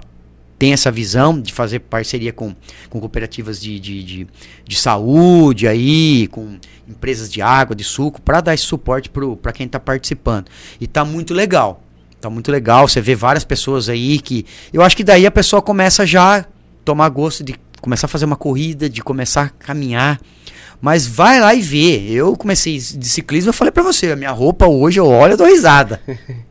tem essa visão de fazer parceria com, com cooperativas de, de, de, de saúde aí, com empresas de água, de suco, para dar esse suporte para quem está participando. E está muito legal. Tá muito legal. Você vê várias pessoas aí que. Eu acho que daí a pessoa começa já tomar gosto de começar a fazer uma corrida, de começar a caminhar. Mas vai lá e vê. Eu comecei de ciclismo, eu falei para você, a minha roupa hoje eu olho e dou risada.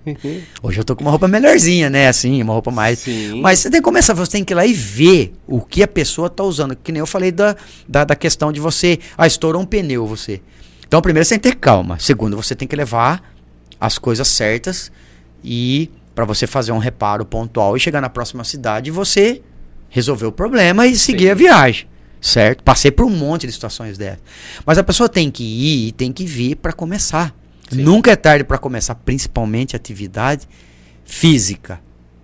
[LAUGHS] hoje eu tô com uma roupa melhorzinha, né? Assim, uma roupa mais. Sim. Mas você tem que começar, você tem que ir lá e ver o que a pessoa tá usando. Que nem eu falei da, da, da questão de você. Ah, estourou um pneu você. Então, primeiro você tem que ter calma. Segundo, você tem que levar as coisas certas e para você fazer um reparo pontual e chegar na próxima cidade, você resolver o problema e seguir Sim. a viagem certo? Passei por um monte de situações dessas. Mas a pessoa tem que ir e tem que vir para começar. Sim. Nunca é tarde para começar, principalmente atividade física.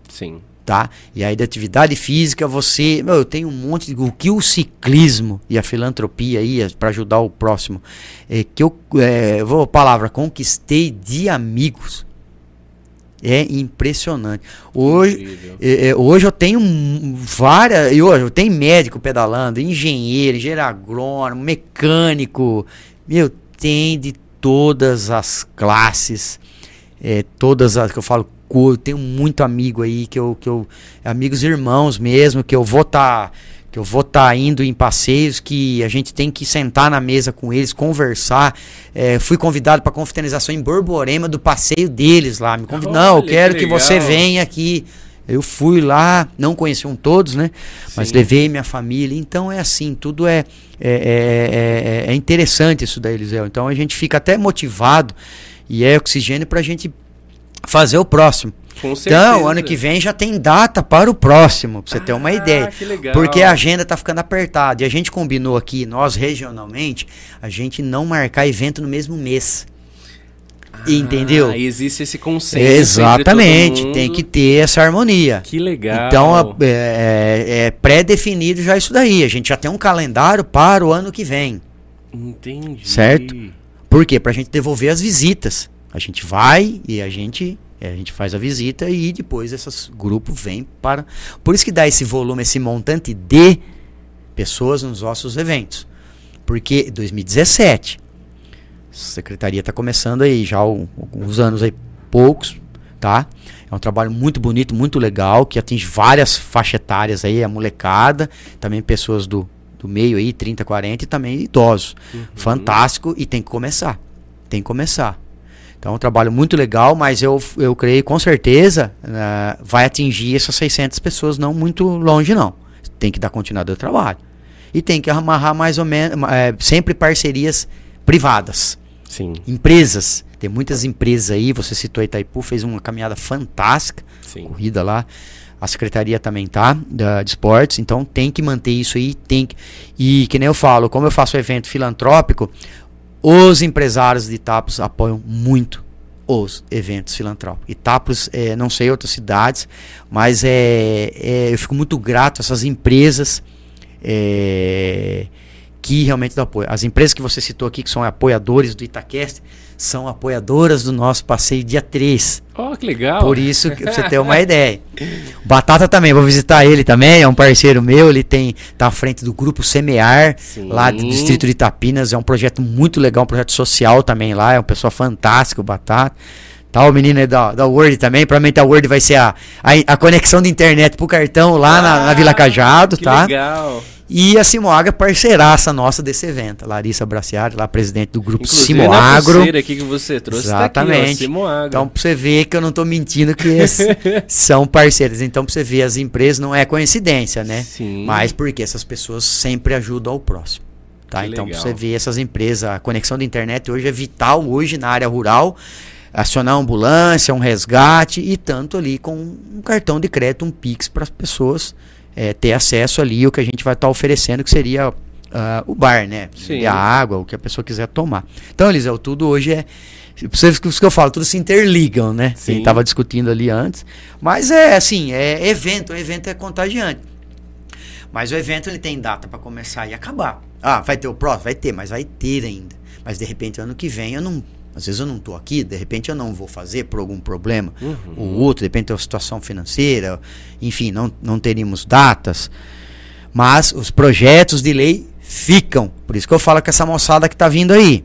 Sim. Tá? E aí da atividade física você, meu, eu tenho um monte de o que o ciclismo e a filantropia aí é para ajudar o próximo, é que eu é, vou palavra conquistei de amigos é impressionante. Hoje, é, é, hoje eu tenho várias. Eu, eu tenho médico pedalando, engenheiro, engenheiro agrônomo, mecânico. Meu, tem de todas as classes. É, todas as que eu falo, eu tenho muito amigo aí que eu, que eu amigos irmãos mesmo que eu vou estar tá que eu vou estar tá indo em passeios que a gente tem que sentar na mesa com eles, conversar. É, fui convidado para confraternização em Borborema do passeio deles lá. Me convidou, não, eu quero que, que, você venha aqui. Eu fui lá, não conheciam todos, né? Sim. Mas levei minha família. Então é assim, tudo é, é, é, é, é interessante isso da Eliseu. Então a gente fica até motivado e é oxigênio para a gente fazer o próximo. Com certeza. Então, ano que vem já tem data para o próximo, pra você ah, ter uma ah, ideia. Que legal. Porque a agenda tá ficando apertada. E a gente combinou aqui, nós regionalmente, a gente não marcar evento no mesmo mês. Ah, Entendeu? existe esse consenso. Exatamente, tem que ter essa harmonia. Que legal. Então é, é, é pré-definido já isso daí. A gente já tem um calendário para o ano que vem. Entendi. Certo? Por quê? Pra gente devolver as visitas. A gente vai e a gente é, a gente faz a visita e depois esses grupos vêm para. Por isso que dá esse volume, esse montante de pessoas nos nossos eventos. Porque 2017, a secretaria está começando aí já há alguns anos aí, poucos, tá? É um trabalho muito bonito, muito legal, que atinge várias faixas etárias aí, a molecada, também pessoas do, do meio aí, 30, 40 e também idosos. Uhum. Fantástico e tem que começar. Tem que começar. Então é um trabalho muito legal, mas eu, eu creio com certeza uh, vai atingir essas 600 pessoas não muito longe não. Tem que dar continuidade ao trabalho. E tem que amarrar mais ou menos, é, sempre parcerias privadas. Sim. Empresas. Tem muitas empresas aí, você citou a Itaipu, fez uma caminhada fantástica, Sim. corrida lá. A secretaria também tá, da, de esportes, então tem que manter isso aí, tem que... E que nem eu falo, como eu faço evento filantrópico, os empresários de Itapos apoiam muito os eventos filantrópicos. Itapos, é, não sei outras cidades, mas é, é, eu fico muito grato a essas empresas é, que realmente dão apoio. As empresas que você citou aqui, que são apoiadores do Itaquest, são apoiadoras do nosso passeio dia 3. Oh, que legal! Por isso, que você ter uma [LAUGHS] ideia. Batata também, vou visitar ele também, é um parceiro meu, ele tem tá à frente do grupo Semear, Sim. lá do distrito de Itapinas, é um projeto muito legal, um projeto social também lá, é uma pessoa fantástica, o Batata. Tá, o menino aí da, da Word também. Provavelmente a Word vai ser a, a, a conexão de internet pro cartão lá ah, na, na, Vila Cajado, que tá? Legal. E a Simoaga, parceiraça nossa desse evento. Larissa Braciari, lá presidente do grupo Inclusive, Simoagro. aqui que você trouxe Exatamente. Tá aqui, então, pra você ver que eu não tô mentindo que [LAUGHS] são parceiros. Então, pra você ver, as empresas não é coincidência, né? Sim. Mas porque essas pessoas sempre ajudam ao próximo. Tá? Que então, pra você ver essas empresas, a conexão da internet hoje é vital hoje na área rural acionar uma ambulância, um resgate e tanto ali com um cartão de crédito, um Pix para as pessoas é, ter acesso ali o que a gente vai estar tá oferecendo, que seria uh, o bar, né? Sim. A água, o que a pessoa quiser tomar. Então, Eliseu, tudo hoje é. Vocês que eu falo, tudo se interligam, né? Sim. A gente estava discutindo ali antes. Mas é assim, é evento, o evento é contagiante. Mas o evento ele tem data para começar e acabar. Ah, vai ter o próximo? Vai ter, mas vai ter ainda. Mas de repente, ano que vem, eu não às vezes eu não estou aqui, de repente eu não vou fazer por algum problema uhum. ou outro, de repente tem uma situação financeira, enfim, não, não teríamos datas. Mas os projetos de lei ficam. Por isso que eu falo com essa moçada que está vindo aí.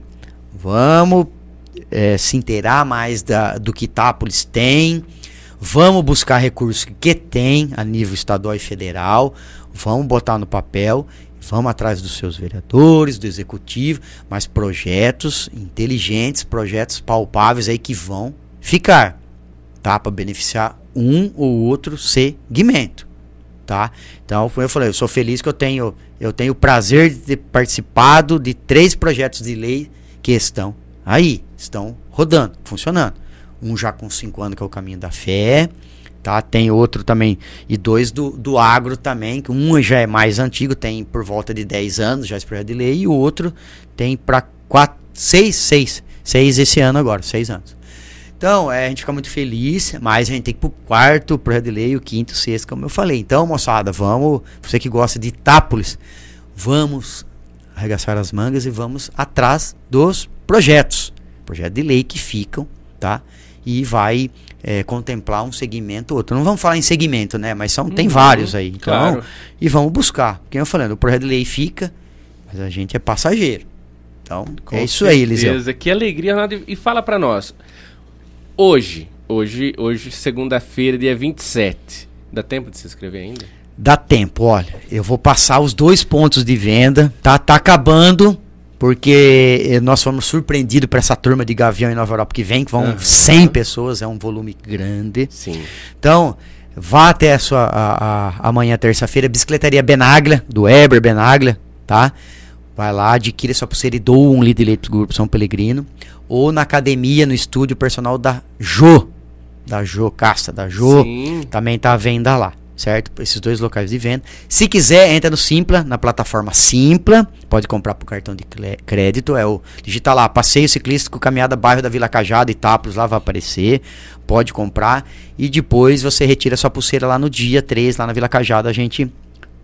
Vamos é, se inteirar mais da, do que Itápolis tem, Vamos buscar recursos que tem a nível estadual e federal, vamos botar no papel, vamos atrás dos seus vereadores, do executivo, mas projetos inteligentes, projetos palpáveis aí que vão ficar, tá? Para beneficiar um ou outro segmento, tá? Então, eu falei, eu sou feliz que eu tenho, eu tenho o prazer de ter participado de três projetos de lei que estão aí, estão rodando, funcionando. Um já com cinco anos, que é o caminho da fé, tá? Tem outro também, e dois do, do agro também, que um já é mais antigo, tem por volta de 10 anos, já esse projeto de lei, e o outro tem para seis, seis, seis esse ano agora, seis anos. Então, é, a gente fica muito feliz, mas a gente tem que ir pro quarto projeto de lei, o quinto, sexto, como eu falei. Então, moçada, vamos, você que gosta de Itápolis, vamos arregaçar as mangas e vamos atrás dos projetos, projetos de lei que ficam, tá? E vai é, contemplar um segmento ou outro. Não vamos falar em segmento, né? Mas são, tem uhum, vários aí. Então, claro. E vamos buscar. Quem eu falando, o projeto de lei fica, mas a gente é passageiro. Então, Com é isso certeza. aí, Eliseu. Que alegria. E fala para nós, Hoje, hoje, hoje, segunda-feira, dia 27. Dá tempo de se inscrever ainda? Dá tempo, olha. Eu vou passar os dois pontos de venda. Tá, tá acabando, porque nós fomos surpreendidos por essa turma de Gavião em Nova Europa que vem, que vão uhum. 100 pessoas, é um volume grande. Sim. Então, vá até a sua a, a, amanhã, terça-feira, Bicicletaria Benaglia, do Eber Benaglia, tá? Vai lá, adquire sua pulseira e doa um de leite pro Grupo São Pelegrino ou na academia, no estúdio personal da Jo, da Jo Casta, da Jo, Sim. também está à venda lá, certo? Esses dois locais de venda. Se quiser, entra no Simpla, na plataforma Simpla, pode comprar por cartão de crédito, é o digita lá, passeio ciclístico caminhada bairro da Vila Cajada, Itápolis, lá vai aparecer, pode comprar e depois você retira sua pulseira lá no dia 3, lá na Vila Cajada, a gente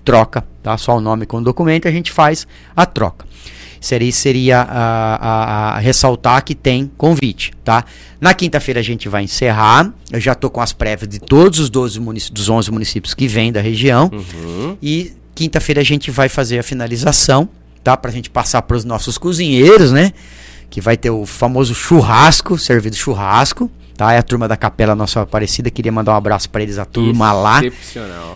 troca, tá? Só o nome com o documento, a gente faz a troca seria, seria a, a, a, ressaltar que tem convite, tá? Na quinta-feira a gente vai encerrar. Eu já tô com as prévias de todos os 12 dos 11 municípios que vêm da região. Uhum. E quinta-feira a gente vai fazer a finalização, tá? Pra gente passar para os nossos cozinheiros, né? Que vai ter o famoso churrasco, servido churrasco tá? É a turma da Capela Nossa Aparecida, queria mandar um abraço para eles, a turma lá.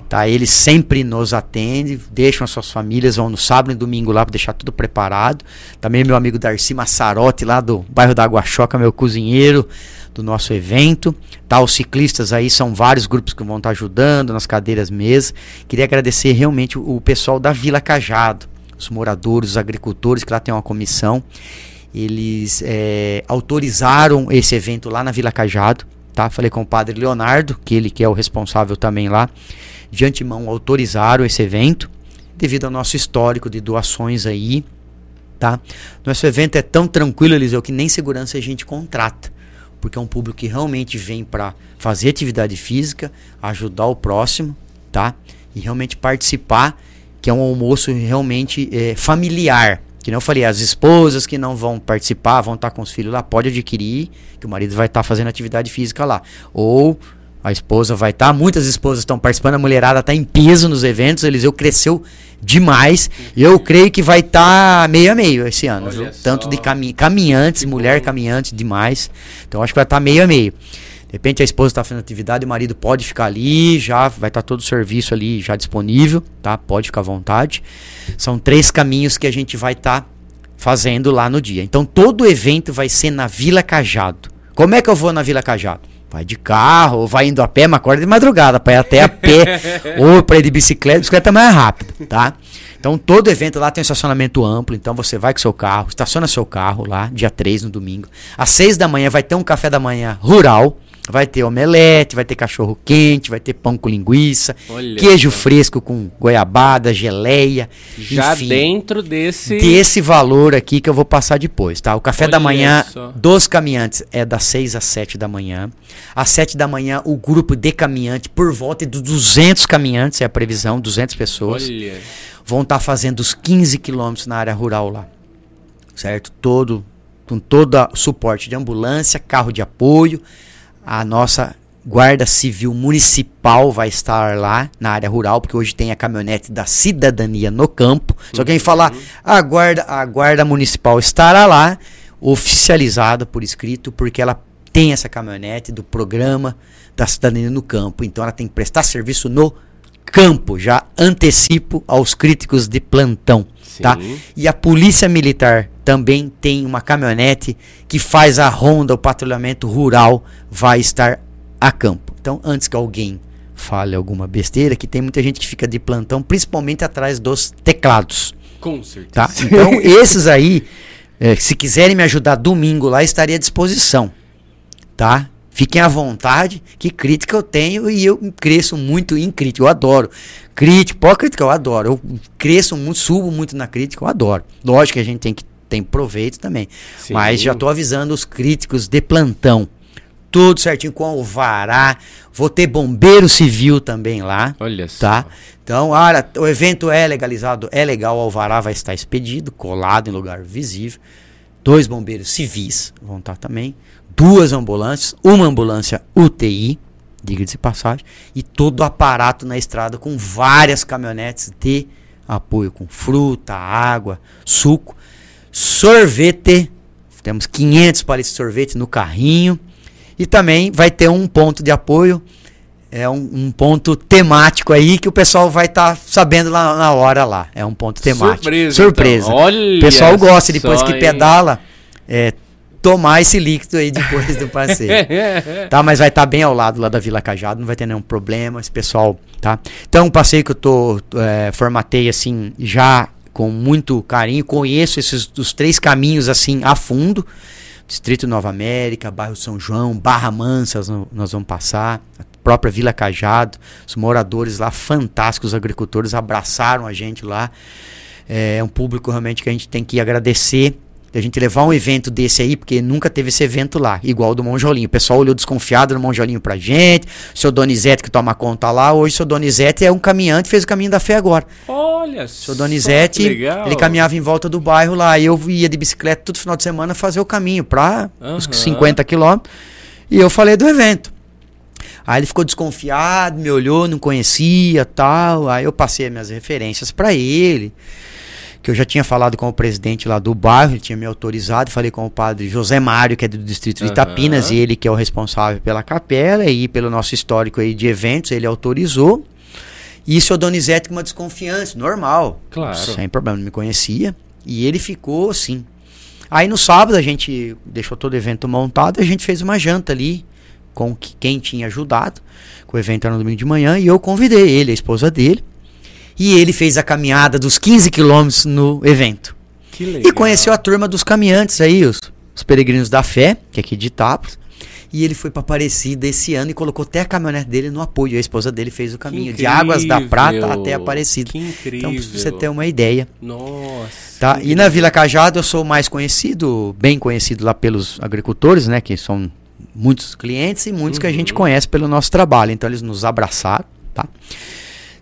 Tá? Eles sempre nos atendem, deixam as suas famílias, vão no sábado e domingo lá para deixar tudo preparado. Também meu amigo Darcy Massarotti, lá do bairro da Água Choca, meu cozinheiro do nosso evento. Tá, os ciclistas aí são vários grupos que vão estar tá ajudando nas cadeiras mesas. Queria agradecer realmente o, o pessoal da Vila Cajado, os moradores, os agricultores que lá tem uma comissão eles é, autorizaram esse evento lá na Vila Cajado, tá? Falei com o padre Leonardo, que ele que é o responsável também lá, de antemão autorizaram esse evento, devido ao nosso histórico de doações aí, tá? Nosso evento é tão tranquilo, Eliseu, que nem segurança a gente contrata, porque é um público que realmente vem para fazer atividade física, ajudar o próximo, tá? E realmente participar, que é um almoço realmente é, familiar, que eu falei, as esposas que não vão participar, vão estar com os filhos lá, pode adquirir, que o marido vai estar fazendo atividade física lá. Ou a esposa vai estar, muitas esposas estão participando, a mulherada está em peso nos eventos, Eliseu cresceu demais. Eu creio que vai estar meio a meio esse ano, viu? Tanto de cami caminhantes, que mulher bom. caminhante demais. Então acho que vai estar meio a meio. De repente a esposa está fazendo atividade, o marido pode ficar ali, já vai estar tá todo o serviço ali já disponível, tá? Pode ficar à vontade. São três caminhos que a gente vai estar tá fazendo lá no dia. Então todo o evento vai ser na Vila Cajado. Como é que eu vou na Vila Cajado? Vai de carro, ou vai indo a pé, mas acorda de madrugada, para ir até a pé, [LAUGHS] ou para ir de bicicleta, bicicleta é mais rápido, tá? Então todo evento lá tem um estacionamento amplo, então você vai com seu carro, estaciona seu carro lá, dia 3 no domingo. Às 6 da manhã vai ter um café da manhã rural, Vai ter omelete, vai ter cachorro quente, vai ter pão com linguiça, Olha queijo fresco com goiabada, geleia. Já enfim, dentro desse. Desse valor aqui que eu vou passar depois, tá? O café Olha da manhã só. dos caminhantes é das 6 às 7 da manhã. Às 7 da manhã, o grupo de caminhante, por volta de 200 caminhantes, é a previsão, 200 pessoas. Olha. Vão estar tá fazendo os 15 quilômetros na área rural lá. Certo? Todo, com todo o suporte de ambulância, carro de apoio a nossa Guarda Civil Municipal vai estar lá na área rural, porque hoje tem a caminhonete da cidadania no campo. Só que a gente falar, a guarda, a guarda municipal estará lá, oficializada por escrito, porque ela tem essa caminhonete do programa da cidadania no campo. Então ela tem que prestar serviço no campo. Já antecipo aos críticos de plantão. Tá? E a polícia militar também tem uma caminhonete que faz a ronda, o patrulhamento rural vai estar a campo. Então, antes que alguém fale alguma besteira, que tem muita gente que fica de plantão, principalmente atrás dos teclados. Com certeza. Tá? Então, [LAUGHS] esses aí, é, se quiserem me ajudar domingo lá, estaria à disposição. Tá? Fiquem à vontade, que crítica eu tenho e eu cresço muito em crítica, eu adoro. Crítica, pode crítica, eu adoro. Eu cresço muito, subo muito na crítica, eu adoro. Lógico que a gente tem que tem proveito também. Sim. Mas já estou avisando os críticos de plantão. Tudo certinho com o vará. Vou ter bombeiro civil também lá. Olha tá? só. Então, olha, o evento é legalizado, é legal, o alvará vai estar expedido, colado em lugar visível. Dois bombeiros civis vão estar também duas ambulâncias, uma ambulância UTI, diga-se passagem, e todo o aparato na estrada com várias caminhonetes de apoio com fruta, água, suco, sorvete, temos 500 palitos de sorvete no carrinho e também vai ter um ponto de apoio, é um, um ponto temático aí que o pessoal vai estar tá sabendo lá na hora lá. É um ponto temático. Surpresa. Surpresa. Então. Olha o pessoal gosta depois que pedala. É, tomar esse líquido aí depois do passeio. [LAUGHS] tá, mas vai estar tá bem ao lado lá da Vila Cajado, não vai ter nenhum problema, esse pessoal, tá? Então, um passeio que eu tô é, formatei assim já com muito carinho, conheço esses os três caminhos assim a fundo. Distrito Nova América, bairro São João, Barra Mansa, nós vamos passar, a própria Vila Cajado, os moradores lá fantásticos, os agricultores abraçaram a gente lá. É um público realmente que a gente tem que agradecer a gente levar um evento desse aí, porque nunca teve esse evento lá, igual do Monjolinho. O pessoal olhou desconfiado no Monjolinho pra gente. O seu Donizete que toma conta lá, hoje o seu Donizete é um caminhante, fez o caminho da fé agora. Olha o seu Donizete, ele caminhava em volta do bairro lá, e eu ia de bicicleta todo final de semana fazer o caminho pra uhum. os 50 quilômetros. E eu falei do evento. Aí ele ficou desconfiado, me olhou, não conhecia, tal. Aí eu passei as minhas referências para ele que eu já tinha falado com o presidente lá do bairro, ele tinha me autorizado, falei com o padre José Mário, que é do distrito de Itapinas, e ele que é o responsável pela capela e pelo nosso histórico aí de eventos, ele autorizou. E isso o Donizete com uma desconfiança, normal. Claro. Sem problema, não me conhecia. E ele ficou assim. Aí no sábado a gente deixou todo o evento montado, a gente fez uma janta ali com quem tinha ajudado. O evento era no domingo de manhã e eu convidei ele, a esposa dele. E ele fez a caminhada dos 15 quilômetros no evento. Que legal. E conheceu a turma dos caminhantes aí, os, os peregrinos da fé, que é aqui de Itápolis. E ele foi para Aparecida esse ano e colocou até a caminhonete dele no apoio. A esposa dele fez o caminho de Águas da Prata até Aparecida. Que incrível. Então, pra você ter uma ideia. Nossa. Tá? E na Vila Cajado eu sou mais conhecido, bem conhecido lá pelos agricultores, né? Que são muitos clientes e muitos uhum. que a gente uhum. conhece pelo nosso trabalho. Então eles nos abraçaram, tá?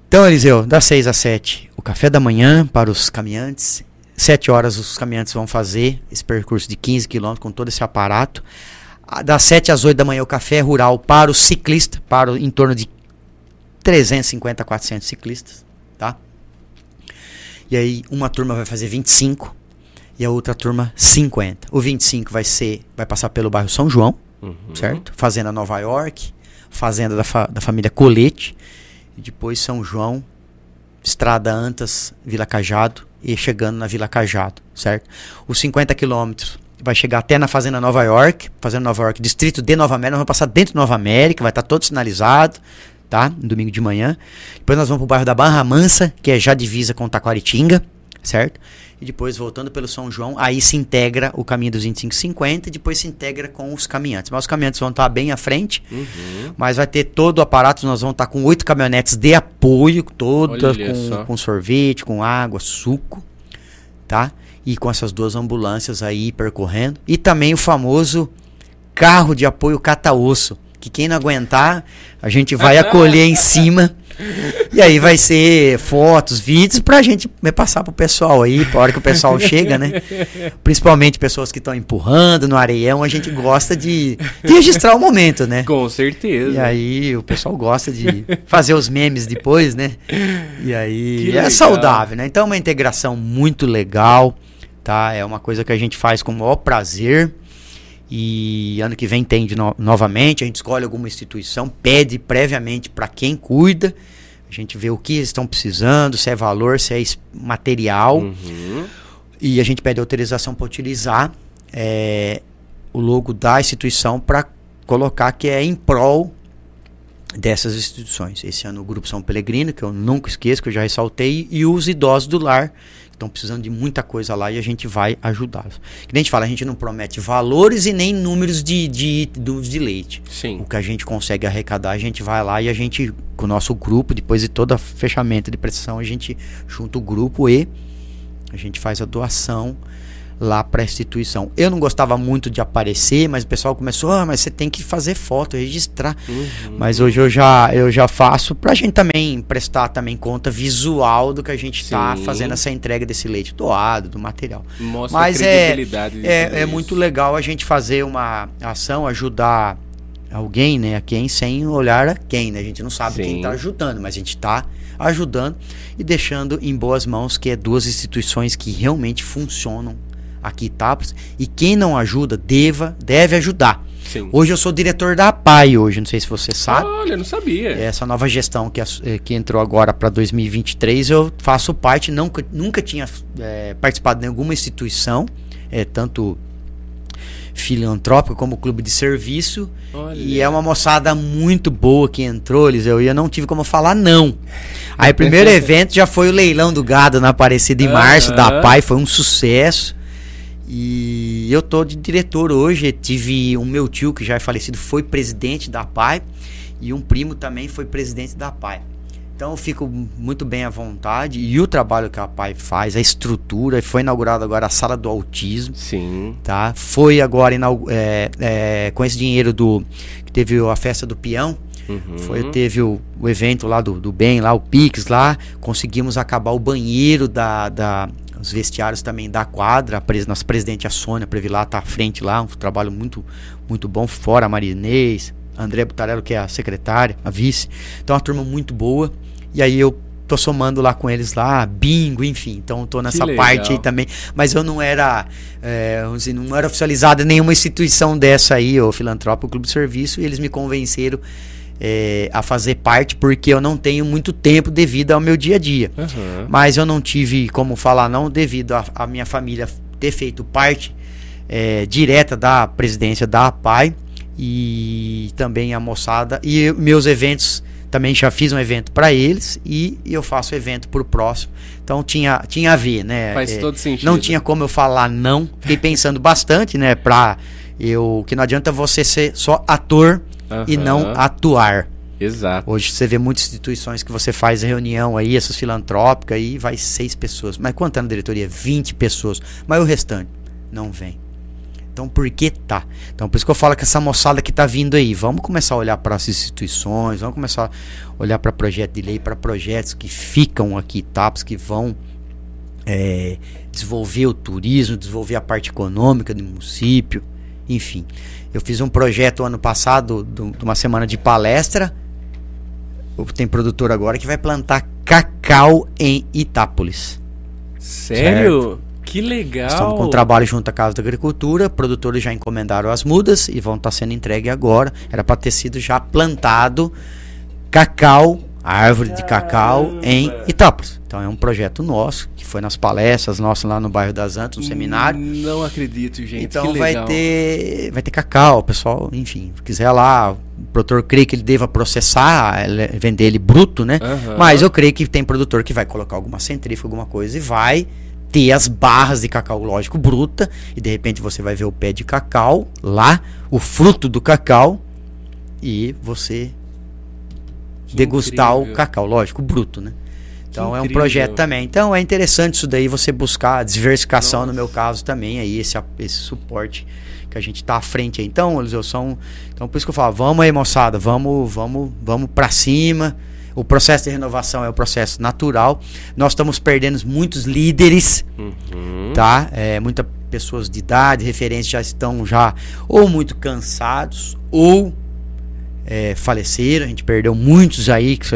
Então, Eliseu, das 6 às 7, o café da manhã para os caminhantes. 7 horas os caminhantes vão fazer esse percurso de 15 quilômetros com todo esse aparato. Das 7 às 8 da manhã, o café rural para o ciclista, para o, em torno de 350 a 400 ciclistas, tá? E aí, uma turma vai fazer 25 e a outra turma 50. O 25 vai ser, vai passar pelo bairro São João, uhum. certo? Fazenda Nova York, fazenda da, fa, da família Colete e depois São João, Estrada Antas, Vila Cajado e chegando na Vila Cajado, certo? Os 50 quilômetros vai chegar até na Fazenda Nova York, Fazenda Nova York, distrito de Nova América, nós vamos passar dentro de Nova América, vai estar todo sinalizado, tá? Domingo de manhã. Depois nós vamos pro bairro da Barra Mansa, que é já divisa com Taquaritinga, certo? e depois voltando pelo São João, aí se integra o caminho dos 2550 e depois se integra com os caminhantes. Mas os caminhantes vão estar bem à frente, uhum. mas vai ter todo o aparato, nós vamos estar com oito caminhonetes de apoio, todas com, com sorvete, com água, suco, tá? E com essas duas ambulâncias aí percorrendo. E também o famoso carro de apoio cata-osso, que quem não aguentar, a gente vai [LAUGHS] acolher em cima e aí vai ser fotos, vídeos pra gente passar pro pessoal aí, pra hora que o pessoal [LAUGHS] chega, né? Principalmente pessoas que estão empurrando no areião, a gente gosta de, de, registrar o momento, né? Com certeza. E aí o pessoal gosta de fazer os memes depois, né? E aí é saudável, né? Então é uma integração muito legal, tá? É uma coisa que a gente faz com o maior prazer. E ano que vem tem de no novamente, a gente escolhe alguma instituição, pede previamente para quem cuida, a gente vê o que eles estão precisando, se é valor, se é material. Uhum. E a gente pede autorização para utilizar é, o logo da instituição para colocar que é em prol dessas instituições. Esse ano o Grupo São Pelegrino, que eu nunca esqueço, que eu já ressaltei, e os idosos do lar, estão precisando de muita coisa lá e a gente vai ajudá-los. Que nem a gente fala, a gente não promete valores e nem números de, de, de, de leite. Sim. O que a gente consegue arrecadar, a gente vai lá e a gente, com o nosso grupo, depois de todo fechamento de prestação, a gente junta o grupo e a gente faz a doação lá para a instituição. Eu não gostava muito de aparecer, mas o pessoal começou, ah, mas você tem que fazer foto, registrar. Uhum. Mas hoje eu já, eu já faço para a gente também prestar também conta visual do que a gente está fazendo essa entrega desse leite doado, do material. Mostra mas é, é, é muito legal a gente fazer uma ação, ajudar alguém, né, a quem sem olhar a quem, né? A gente não sabe Sim. quem está ajudando, mas a gente está ajudando e deixando em boas mãos que é duas instituições que realmente funcionam aqui Tapas, e quem não ajuda, deva, deve ajudar. Sim. Hoje eu sou diretor da APAI hoje, não sei se você sabe. Olha, não sabia. Essa nova gestão que, eh, que entrou agora para 2023, eu faço parte, nunca, nunca tinha é, participado de alguma instituição, é, tanto filantrópica como clube de serviço. Olha. E é uma moçada muito boa que entrou, Eliseu, e eu não tive como falar não. Aí o primeiro [LAUGHS] evento já foi o leilão do gado na Aparecida em março, da PAI, foi um sucesso. E eu tô de diretor hoje. Tive o meu tio, que já é falecido, foi presidente da PAI. E um primo também foi presidente da PAI. Então eu fico muito bem à vontade. E o trabalho que a PAI faz, a estrutura, foi inaugurada agora a sala do autismo. Sim. Tá? Foi agora é, é, com esse dinheiro do. que teve a festa do peão. Uhum. Foi, teve o, o, evento lá do, do bem, lá, o Pix lá. Conseguimos acabar o banheiro da, da, os vestiários também da quadra, a nossa presidente a Sônia Previlar tá à frente lá, um trabalho muito muito bom, fora a Marinês, a André Butarello, que é a secretária, a vice. Então uma turma muito boa. E aí eu tô somando lá com eles lá, bingo, enfim. Então tô nessa parte aí também. Mas eu não era, é, assim, não era oficializado em nenhuma instituição dessa aí, o Filantrópico Clube de Serviço, e eles me convenceram é, a fazer parte porque eu não tenho muito tempo devido ao meu dia a dia. Uhum. Mas eu não tive como falar não devido à minha família ter feito parte é, direta da presidência da APAI e também a moçada e meus eventos também já fiz um evento para eles e, eu faço evento para o próximo. Então tinha, tinha a ver, né? Faz é, todo sentido. Não tinha como eu falar não. Fiquei [LAUGHS] pensando bastante, né? Pra eu. Que não adianta você ser só ator uhum. e não atuar. Exato. Hoje você vê muitas instituições que você faz reunião aí, essas filantrópicas, aí vai seis pessoas. Mas quanto é na diretoria? 20 pessoas. Mas o restante não vem. Então por que tá? Então por isso que eu falo que essa moçada que tá vindo aí, vamos começar a olhar para as instituições, vamos começar a olhar para projeto de lei, para projetos que ficam aqui, TAPs, que vão é, desenvolver o turismo, desenvolver a parte econômica do município, enfim. Eu fiz um projeto ano passado, de uma semana de palestra. Tem produtor agora que vai plantar cacau em Itápolis. Sério? Certo? Que legal! Estamos com um trabalho junto à Casa da Agricultura, produtores já encomendaram as mudas e vão estar sendo entregue agora. Era para ter sido já plantado cacau árvore de cacau em Itápolis. Então é um projeto nosso, que foi nas palestras nossas lá no bairro das Antas, no seminário. Não acredito, gente. Então vai ter vai ter cacau, pessoal, enfim, se quiser lá, o produtor crê que ele deva processar, vender ele bruto, né? Uhum. Mas eu creio que tem produtor que vai colocar alguma centrífuga, alguma coisa e vai ter as barras de cacau, lógico, bruta, e de repente você vai ver o pé de cacau lá, o fruto do cacau, e você que degustar incrível. o cacau, lógico, bruto, né? Então é um projeto também. Então é interessante isso daí, você buscar a diversificação Nossa. no meu caso também, aí esse, esse suporte que a gente tá à frente aí. Então, eles são. Então por isso que eu falo, vamos aí, moçada, vamos, vamos, vamos para cima. O processo de renovação é o processo natural. Nós estamos perdendo muitos líderes, uhum. tá? É, muitas pessoas de idade, referência já estão já ou muito cansados ou é, faleceram, a gente perdeu muitos aí que,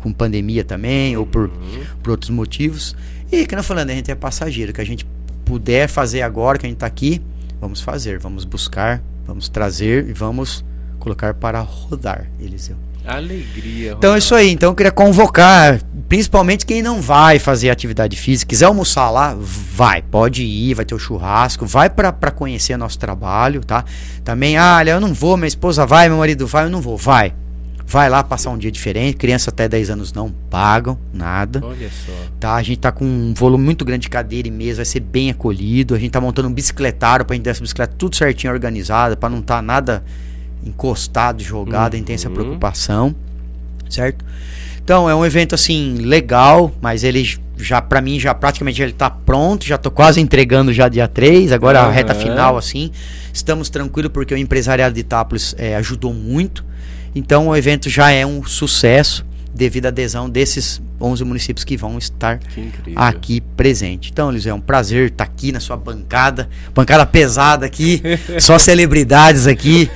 com pandemia também, ou por, uhum. por outros motivos. E que não falando, a gente é passageiro, que a gente puder fazer agora, que a gente está aqui, Vamos fazer, vamos buscar, vamos trazer e vamos colocar para rodar, Eliseu. Alegria. Então é isso aí. Então eu queria convocar, principalmente quem não vai fazer atividade física, quiser almoçar lá, vai, pode ir, vai ter o churrasco, vai para conhecer nosso trabalho, tá? Também, ah, eu não vou, minha esposa vai, meu marido vai, eu não vou, vai. Vai lá passar um dia diferente. Criança até 10 anos não pagam nada. Olha só. Tá? A gente tá com um volume muito grande de cadeira e mesa, vai ser bem acolhido. A gente tá montando um bicicletário pra gente ter essa bicicleta tudo certinho organizada, para não tá nada encostado, jogado, uhum. a gente tem essa uhum. preocupação, certo? Então é um evento assim legal, mas ele já para mim já praticamente ele tá pronto, já tô quase entregando já dia 3, agora uhum. a reta final assim. Estamos tranquilos porque o empresariado de Itápolis é, ajudou muito. Então o evento já é um sucesso devido à adesão desses 11 municípios que vão estar que aqui presente. Então, Eliseu, é um prazer estar aqui na sua bancada, bancada pesada aqui, [LAUGHS] só celebridades aqui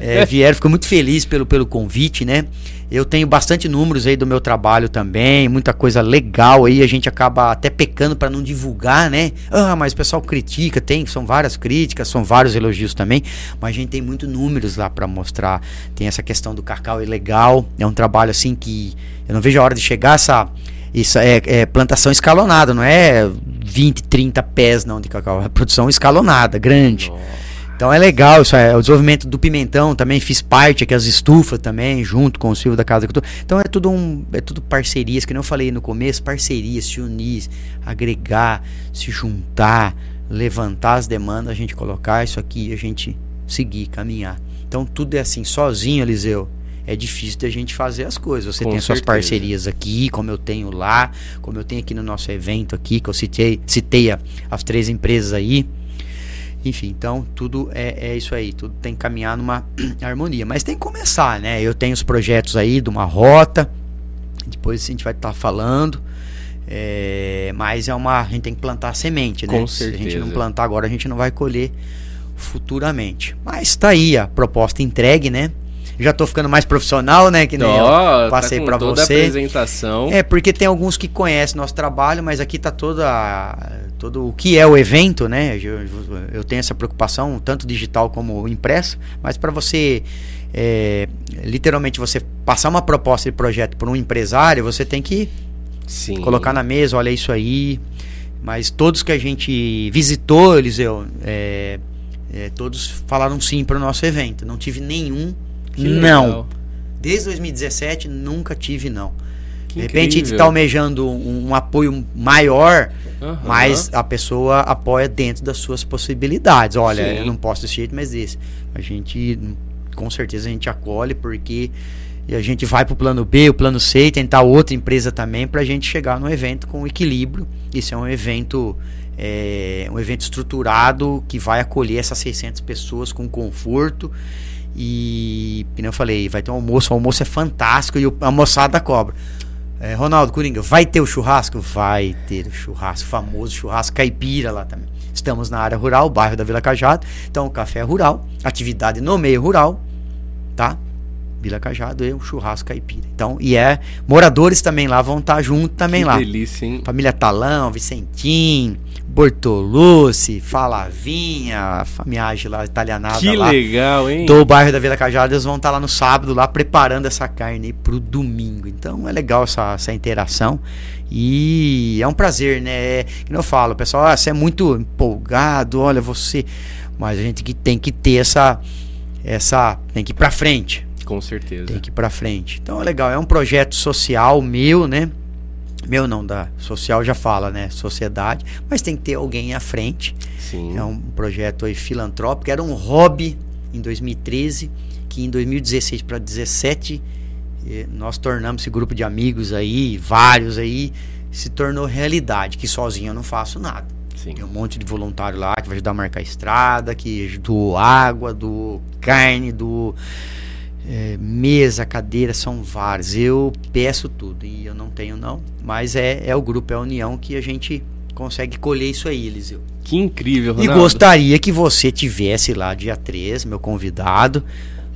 é, vieram. Fico muito feliz pelo, pelo convite, né? Eu tenho bastante números aí do meu trabalho também, muita coisa legal aí, a gente acaba até pecando para não divulgar, né? Ah, mas o pessoal critica, tem, são várias críticas, são vários elogios também, mas a gente tem muito números lá para mostrar. Tem essa questão do cacau é legal, é um trabalho assim que eu não vejo a hora de chegar essa isso é, é, plantação escalonada, não é 20, 30 pés não de cacau, é produção escalonada, grande. Nossa. Então é legal isso, é o desenvolvimento do pimentão também fiz parte aqui as estufas também junto com o Silvio da Casa. Então é tudo um é tudo parcerias que eu falei no começo, parcerias, se unir, agregar, se juntar, levantar as demandas, a gente colocar isso aqui, a gente seguir, caminhar. Então tudo é assim, sozinho, Eliseu. É difícil da gente fazer as coisas. Você com tem certeza. suas parcerias aqui, como eu tenho lá, como eu tenho aqui no nosso evento aqui, que eu citei, citei as três empresas aí. Enfim, então tudo é, é isso aí, tudo tem que caminhar numa [CLEARS THROAT] harmonia. Mas tem que começar, né? Eu tenho os projetos aí de uma rota, depois a gente vai estar tá falando. É, mas é uma. A gente tem que plantar a semente, né? Com certeza. Se a gente não plantar agora, a gente não vai colher futuramente. Mas tá aí a proposta entregue, né? Já tô ficando mais profissional, né? Que nem oh, eu tá passei tá para você. apresentação. É, porque tem alguns que conhecem nosso trabalho, mas aqui tá toda todo o que é o evento, né? Eu, eu tenho essa preocupação, tanto digital como impressa, mas para você é, literalmente você passar uma proposta de projeto para um empresário, você tem que Sim. colocar na mesa, olha isso aí. Mas todos que a gente visitou, Eliseu, é, é, todos falaram sim para o nosso evento. Não tive nenhum que não. Legal. Desde 2017 nunca tive não. Que de repente incrível. a gente está almejando um, um, apoio maior, uhum. mas a pessoa apoia dentro das suas possibilidades. Olha, Sim. eu não posso desse jeito, mas esse. A gente, com certeza, a gente acolhe porque a gente vai para o plano B, o plano C e tentar outra empresa também para a gente chegar no evento com equilíbrio. Isso é um evento é, um evento estruturado que vai acolher essas 600 pessoas com conforto e, como eu falei, vai ter um almoço. O almoço é fantástico e a moçada cobra. É, Ronaldo Coringa, vai ter o churrasco? Vai ter o churrasco, famoso churrasco caipira lá também. Estamos na área rural, bairro da Vila Cajado. Então, café rural, atividade no meio rural, tá? Vila Cajado e o churrasco caipira. Então, e é, moradores também lá vão estar tá junto também que lá. delícia, hein? Família Talão, Vicentim, Bortolucci, Falavinha, a famiagem lá italianada que lá. Que legal, hein? Do bairro da Vila Cajado, eles vão estar tá lá no sábado lá preparando essa carne aí pro domingo. Então é legal essa, essa interação e é um prazer, né? É, como eu falo, pessoal, ah, você é muito empolgado, olha você, mas a gente que tem que ter essa essa tem que ir para frente. Com certeza. Tem que ir pra frente. Então é legal, é um projeto social meu, né? Meu não, da social já fala, né? Sociedade, mas tem que ter alguém à frente. Sim. É um projeto aí filantrópico, era um hobby em 2013, que em 2016 para 2017 nós tornamos esse grupo de amigos aí, vários aí, se tornou realidade, que sozinho eu não faço nada. Sim. Tem um monte de voluntário lá que vai ajudar a marcar a estrada, que doou água, do carne, do é, mesa, cadeira, são vários. Eu peço tudo e eu não tenho não, mas é, é o grupo, é a união que a gente consegue colher isso aí, Eliseu. Que incrível, Ronaldo. E gostaria que você tivesse lá dia 3, meu convidado,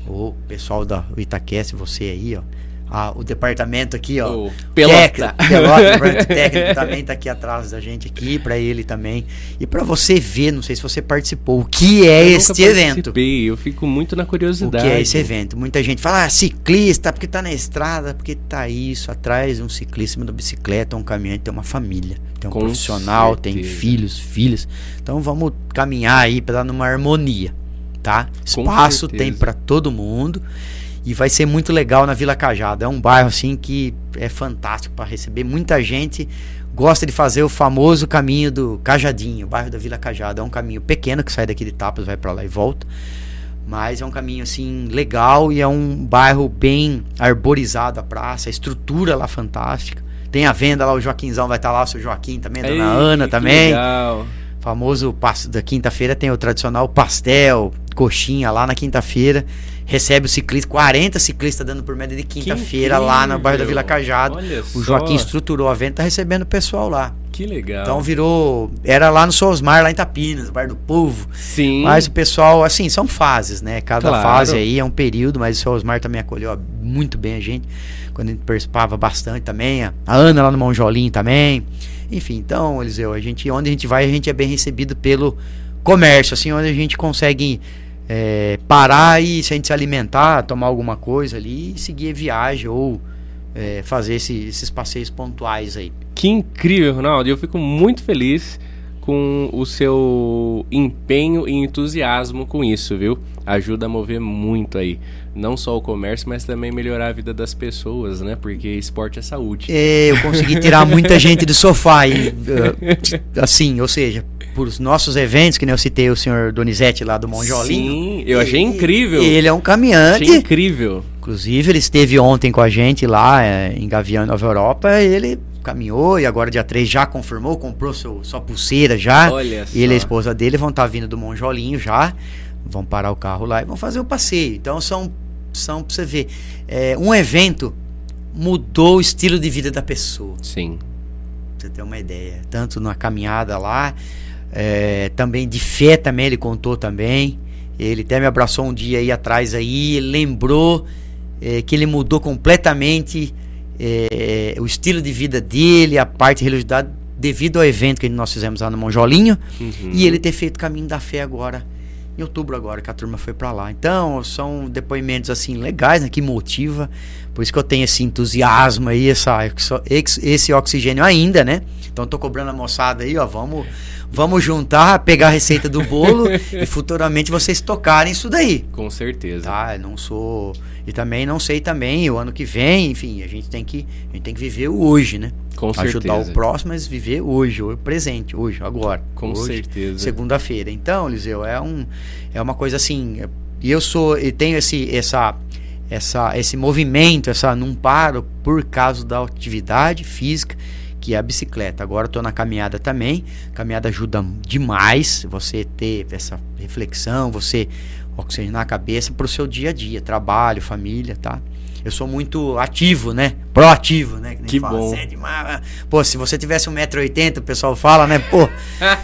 o pessoal da Itaquest, você aí, ó. A, o departamento aqui, ó. O Pelota. Pelota, o departamento técnico também tá aqui atrás da gente aqui, para ele também. E para você ver, não sei se você participou, o que é Eu este evento. Eu fico muito na O curiosidade. que é esse evento? Muita gente fala, ah, ciclista, porque tá na estrada, porque tá isso, atrás um ciclista da bicicleta, um caminhante, tem uma família, tem um Com profissional, tem certeza. filhos, filhas. Então vamos caminhar aí para dar numa harmonia, tá? Espaço tem para todo mundo e vai ser muito legal na Vila Cajado. É um bairro assim que é fantástico para receber muita gente. Gosta de fazer o famoso caminho do Cajadinho, o bairro da Vila Cajado. É um caminho pequeno que sai daqui de Tapas, vai para lá e volta. Mas é um caminho assim legal e é um bairro bem arborizado a praça, a estrutura lá fantástica. Tem a venda lá, o Joaquinzão vai estar lá, o seu Joaquim também, a dona Ei, Ana que também. Legal. Famoso da quinta-feira tem o tradicional pastel, coxinha lá na quinta-feira. Recebe o ciclista, 40 ciclistas dando por média de quinta-feira lá no bairro da Vila Cajado. Olha O só, Joaquim estruturou a venda, tá recebendo o pessoal lá. Que legal. Então virou. Era lá no Sousmar, lá em Tapinas, Bar do Povo. Sim. Mas o pessoal, assim, são fases, né? Cada Claro. fase aí é um período, mas o seu Osmar também acolheu muito bem a gente. Quando a gente participava bastante também. A Ana lá no Monjolinho também. Enfim, então, Eliseu, a gente, onde a gente vai, a gente é bem recebido pelo comércio, assim, onde a gente consegue é, parar e se a gente se alimentar, tomar alguma coisa ali e seguir a viagem ou é, fazer esse- esses passeios pontuais aí. Que incrível, Ronaldo. Eu fico muito feliz com o seu empenho e entusiasmo com isso, viu? Ajuda a mover muito aí. Não só o comércio, mas também melhorar a vida das pessoas, né? Porque esporte é saúde. É, eu consegui tirar muita [LAUGHS] gente do sofá. E, eh, assim, ou seja, por os nossos eventos, que nem eu citei o senhor Donizete lá do Monjolinho. Sim, eu achei E- incrível. Ele é um Achei caminhante. incrível. Inclusive, ele esteve ontem com a gente lá eh, em Gavião, Nova Europa. Ele caminhou e agora, dia 3, já confirmou, comprou seu, sua pulseira já. Olha só. Ele e a esposa dele vão estar vindo do Monjolinho já. Vão parar o carro lá e vão fazer o passeio. Então, são, são pra você ver, é, um evento mudou o estilo de vida da pessoa. Sim. Pra você ter uma ideia. Tanto na caminhada lá, é, também de fé também, ele contou também. Ele até me abraçou um dia aí atrás aí, ele lembrou é, que ele mudou completamente é, o estilo de vida dele, a parte de religiosidade, devido ao evento que nós fizemos lá no Monjolinho. Uhum. E ele ter feito o caminho da fé agora, em outubro agora, que a turma foi pra lá. Então, são depoimentos assim legais, né, que motiva. Por isso que eu tenho esse entusiasmo aí, essa, esse oxigênio ainda, né? Então, tô cobrando a moçada aí, ó, vamos, vamos juntar, pegar a receita do bolo [LAUGHS] e futuramente vocês tocarem isso daí. Com certeza. Tá, eu não sou e também não sei também o ano que vem, enfim, a gente tem que a gente tem que viver o hoje, né? Com Ajudar certeza. o próximo, mas viver hoje, o presente, hoje, agora. Com hoje, certeza. Segunda-feira. Então, Liseu, é um é uma coisa assim, e eu sou e tenho esse essa essa esse movimento, essa não paro por causa da atividade física que é a bicicleta. Agora eu tô na caminhada também. Caminhada ajuda demais você ter essa reflexão, você oxigenar a cabeça pro seu dia a dia, trabalho, família, tá? Eu sou muito ativo, né? Proativo, né? nem Que fala, bom. "Cê é demais." Pô, se você tivesse 1,80m, o pessoal fala, né? Pô,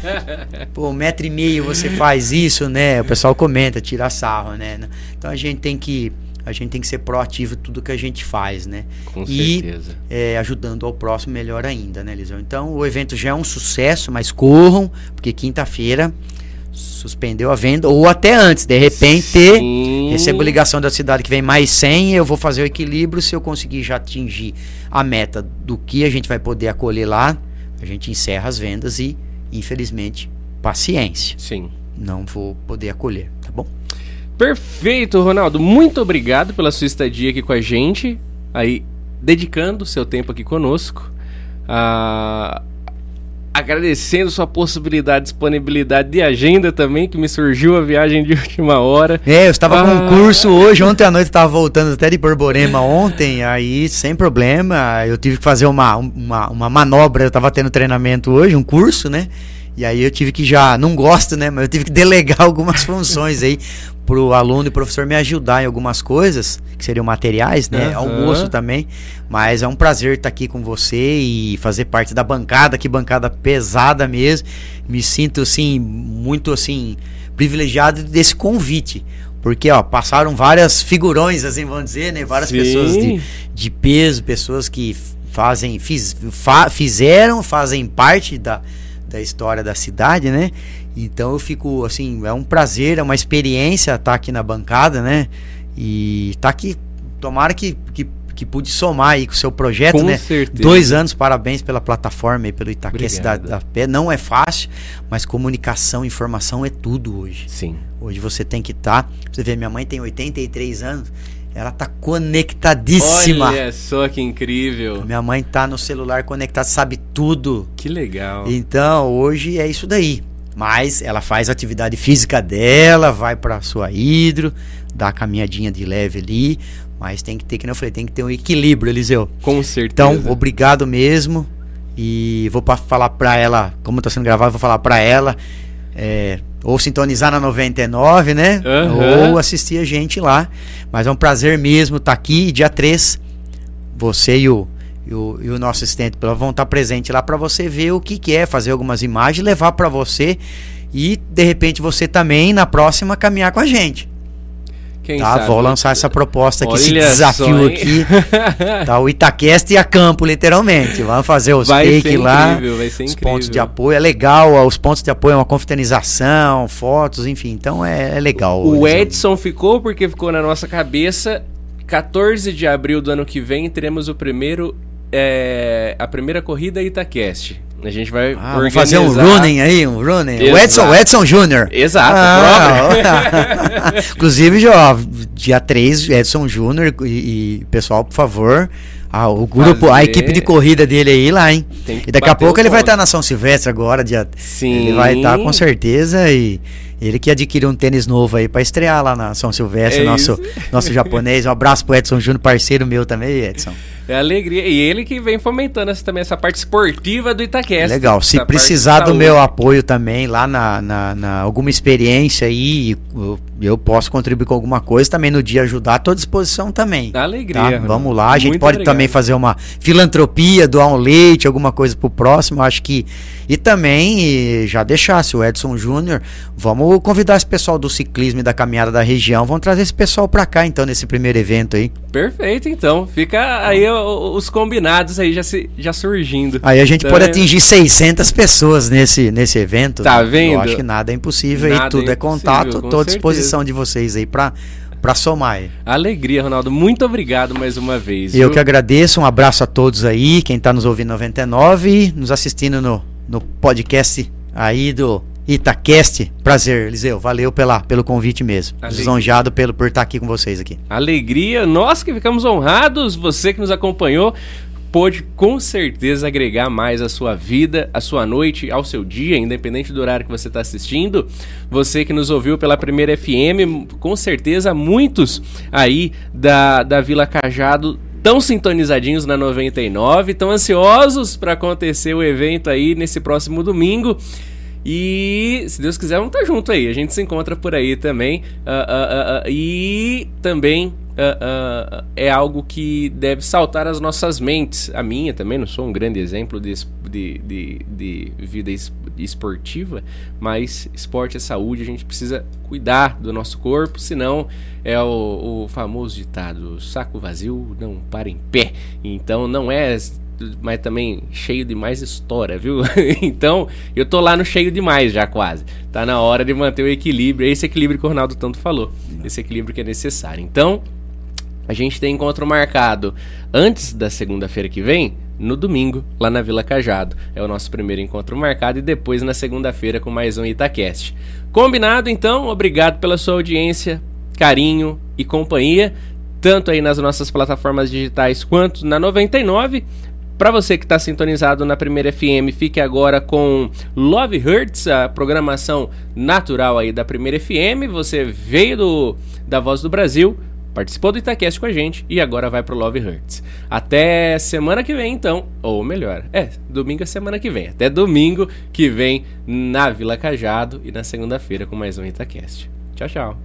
[LAUGHS] pô, um metro e meio você faz isso, né? O pessoal comenta, tira sarro, né? Então a gente tem que a gente tem que ser proativo em tudo que a gente faz, né? Com E- certeza. É, ajudando ao próximo melhor ainda, né, Lisão? Então o evento já é um sucesso, mas corram, porque quinta-feira suspendeu a venda, ou até antes, de repente, Sim. recebo ligação da cidade que vem mais 100, eu vou fazer o equilíbrio, se eu conseguir já atingir a meta do que a gente vai poder acolher lá, a gente encerra as vendas e, infelizmente, paciência, Sim. não vou poder acolher, tá bom? Perfeito, Ronaldo. Muito obrigado pela sua estadia aqui com a gente. Aí, dedicando seu tempo aqui conosco. Ah, agradecendo sua possibilidade, disponibilidade de agenda também, que me surgiu a viagem de [LAUGHS] última hora. É, eu estava com Ah. um curso hoje, ontem à noite estava voltando até de Borborema ontem, aí sem problema, eu tive que fazer uma, uma, uma manobra, eu estava tendo treinamento hoje, um curso, né? E aí eu tive que já, não gosto, né? Mas eu tive que delegar [LAUGHS] algumas funções aí pro aluno e professor me ajudar em algumas coisas, que seriam materiais, né? Almoço também. Mas é um prazer estar aqui com você e fazer parte da bancada, que bancada pesada mesmo. Me sinto assim, muito assim, privilegiado desse convite. Porque, ó, passaram várias figurões, assim, vamos dizer, né? Várias Sim. pessoas de, de peso, pessoas que fazem, fiz, fa- fizeram, fazem parte da, da história da cidade, né? Então eu fico, assim, é um prazer, é uma experiência estar aqui na bancada, né? E tá aqui, tomara que, que, que pude somar aí com o seu projeto, Com né? certeza. Dois anos, parabéns pela plataforma e pelo Itaquê Obrigado. Cidade da Pé. Não é fácil, mas comunicação, informação é tudo hoje. Sim. Hoje você tem que estar. você vê, minha mãe tem 83 anos, ela tá conectadíssima. Olha só que incrível. Minha mãe tá no celular conectada, sabe tudo. Que legal. Então, hoje é isso daí. Mas ela faz a atividade física dela, vai pra sua hidro, dá a caminhadinha de leve ali. Mas tem que ter, que eu falei, tem que ter um equilíbrio, Eliseu. Com certeza. Então, obrigado mesmo. E vou pra falar pra ela, como tá sendo gravado, vou falar pra ela. é, ou sintonizar na 99, né? Aham. Ou assistir a gente lá. Mas é um prazer mesmo estar aqui. Dia 3, você e o, e o, e o nosso assistente vão estar presentes lá para você ver o que, que é, fazer algumas imagens, levar para você. E de repente você também, na próxima, caminhar com a gente. Quem tá? sabe? Vou lançar essa proposta aqui, esse Olha desafio só, aqui. [LAUGHS] Tá, o Itaquest e a campo, literalmente. Vamos fazer os Vai ser lá. incrível, vai ser Os incrível. pontos de apoio. É legal, os pontos de apoio é uma confraternização, fotos, enfim. Então é, é legal. O. Edson ficou porque ficou na nossa cabeça. 14 de abril do ano que vem teremos o primeiro. É, a primeira corrida Itacast. A gente vai Ah, organizar. vamos fazer um running aí, um running. O Edson, Exato. o Edson Júnior. Exato, Ah, [LAUGHS] Inclusive, já, dia 3, Edson Júnior e, e pessoal, por favor. ah, o grupo, a Fazer- equipe de corrida dele aí lá, hein? E daqui a pouco ele vai estar na São Silvestre agora, dia. Sim. Ele vai estar com certeza e ele que adquiriu um tênis novo aí pra estrear lá na São Silvestre, É nosso, isso. nosso japonês. Um abraço pro Edson Júnior, parceiro meu também, Edson. É alegria. E ele que vem fomentando essa, também essa parte esportiva do Itacast. Legal. Se precisar do meu apoio também lá na, na, na- alguma experiência aí, eu, posso contribuir com alguma coisa também no dia ajudar, tô à disposição também. Alegria. Tá? Vamos lá, a gente Muito pode obrigado. também fazer uma filantropia, doar um leite, alguma coisa pro próximo, acho que. E também, já deixar, se o Edson Júnior, vamos convidar esse pessoal do ciclismo e da caminhada da região, vamos trazer esse pessoal pra cá então, nesse primeiro evento aí. Perfeito, então. Fica aí os combinados aí já, se, já surgindo. Aí a gente Tá pode vendo? atingir 600 pessoas nesse, nesse evento. Tá né? vendo? Eu acho que nada é impossível Nada e tudo é é, contato. Tô à disposição de vocês aí pra, pra somar. aí. Alegria, Ronaldo. Muito obrigado mais uma vez. Eu viu? que agradeço, um abraço a todos aí, quem tá nos ouvindo 99, nos assistindo no, no podcast aí do Itacast. Prazer, Eliseu, valeu pela, pelo convite mesmo. Alegria. Lisonjeado pelo, por estar aqui com vocês aqui. Alegria, nós que ficamos honrados, você que nos acompanhou, pôde com certeza agregar mais à sua vida, à sua noite, ao seu dia, independente do horário que você está assistindo. Você que nos ouviu pela primeira FM, com certeza muitos aí da, da Vila Cajado tão sintonizadinhos na 99, tão ansiosos para acontecer o evento aí nesse próximo domingo. E se Deus quiser, vamos estar junto aí. A gente se encontra por aí também. Ah, ah, ah, e também ah, ah, é algo que deve saltar as nossas mentes. A minha também, não sou um grande exemplo de, de, de, de vida es- esportiva, mas esporte é saúde, a gente precisa cuidar do nosso corpo, senão é o, o famoso ditado: saco vazio não para em pé. Então não é mas também cheio demais história, viu? [LAUGHS] então, eu tô lá no cheio demais já quase. Tá na hora de manter o equilíbrio, é esse equilíbrio que o Ronaldo tanto falou. Esse equilíbrio que é necessário. Então, a gente tem encontro marcado antes da segunda-feira que vem, no domingo, lá na Vila Cajado. É o nosso primeiro encontro marcado e depois na segunda-feira com mais um Itacast. Combinado então? Obrigado pela sua audiência, carinho e companhia, tanto aí nas nossas plataformas digitais quanto na 99. Para você que está sintonizado na primeira FM, fique agora com Love Hurts, a programação natural aí da primeira FM. Você veio do, da Voz do Brasil, participou do Itacast com a gente e agora vai pro Love Hurts. Até semana que vem, então, ou melhor, é, domingo é semana que vem. Até domingo que vem na Vila Cajado e na segunda-feira com mais um Itacast. Tchau, tchau.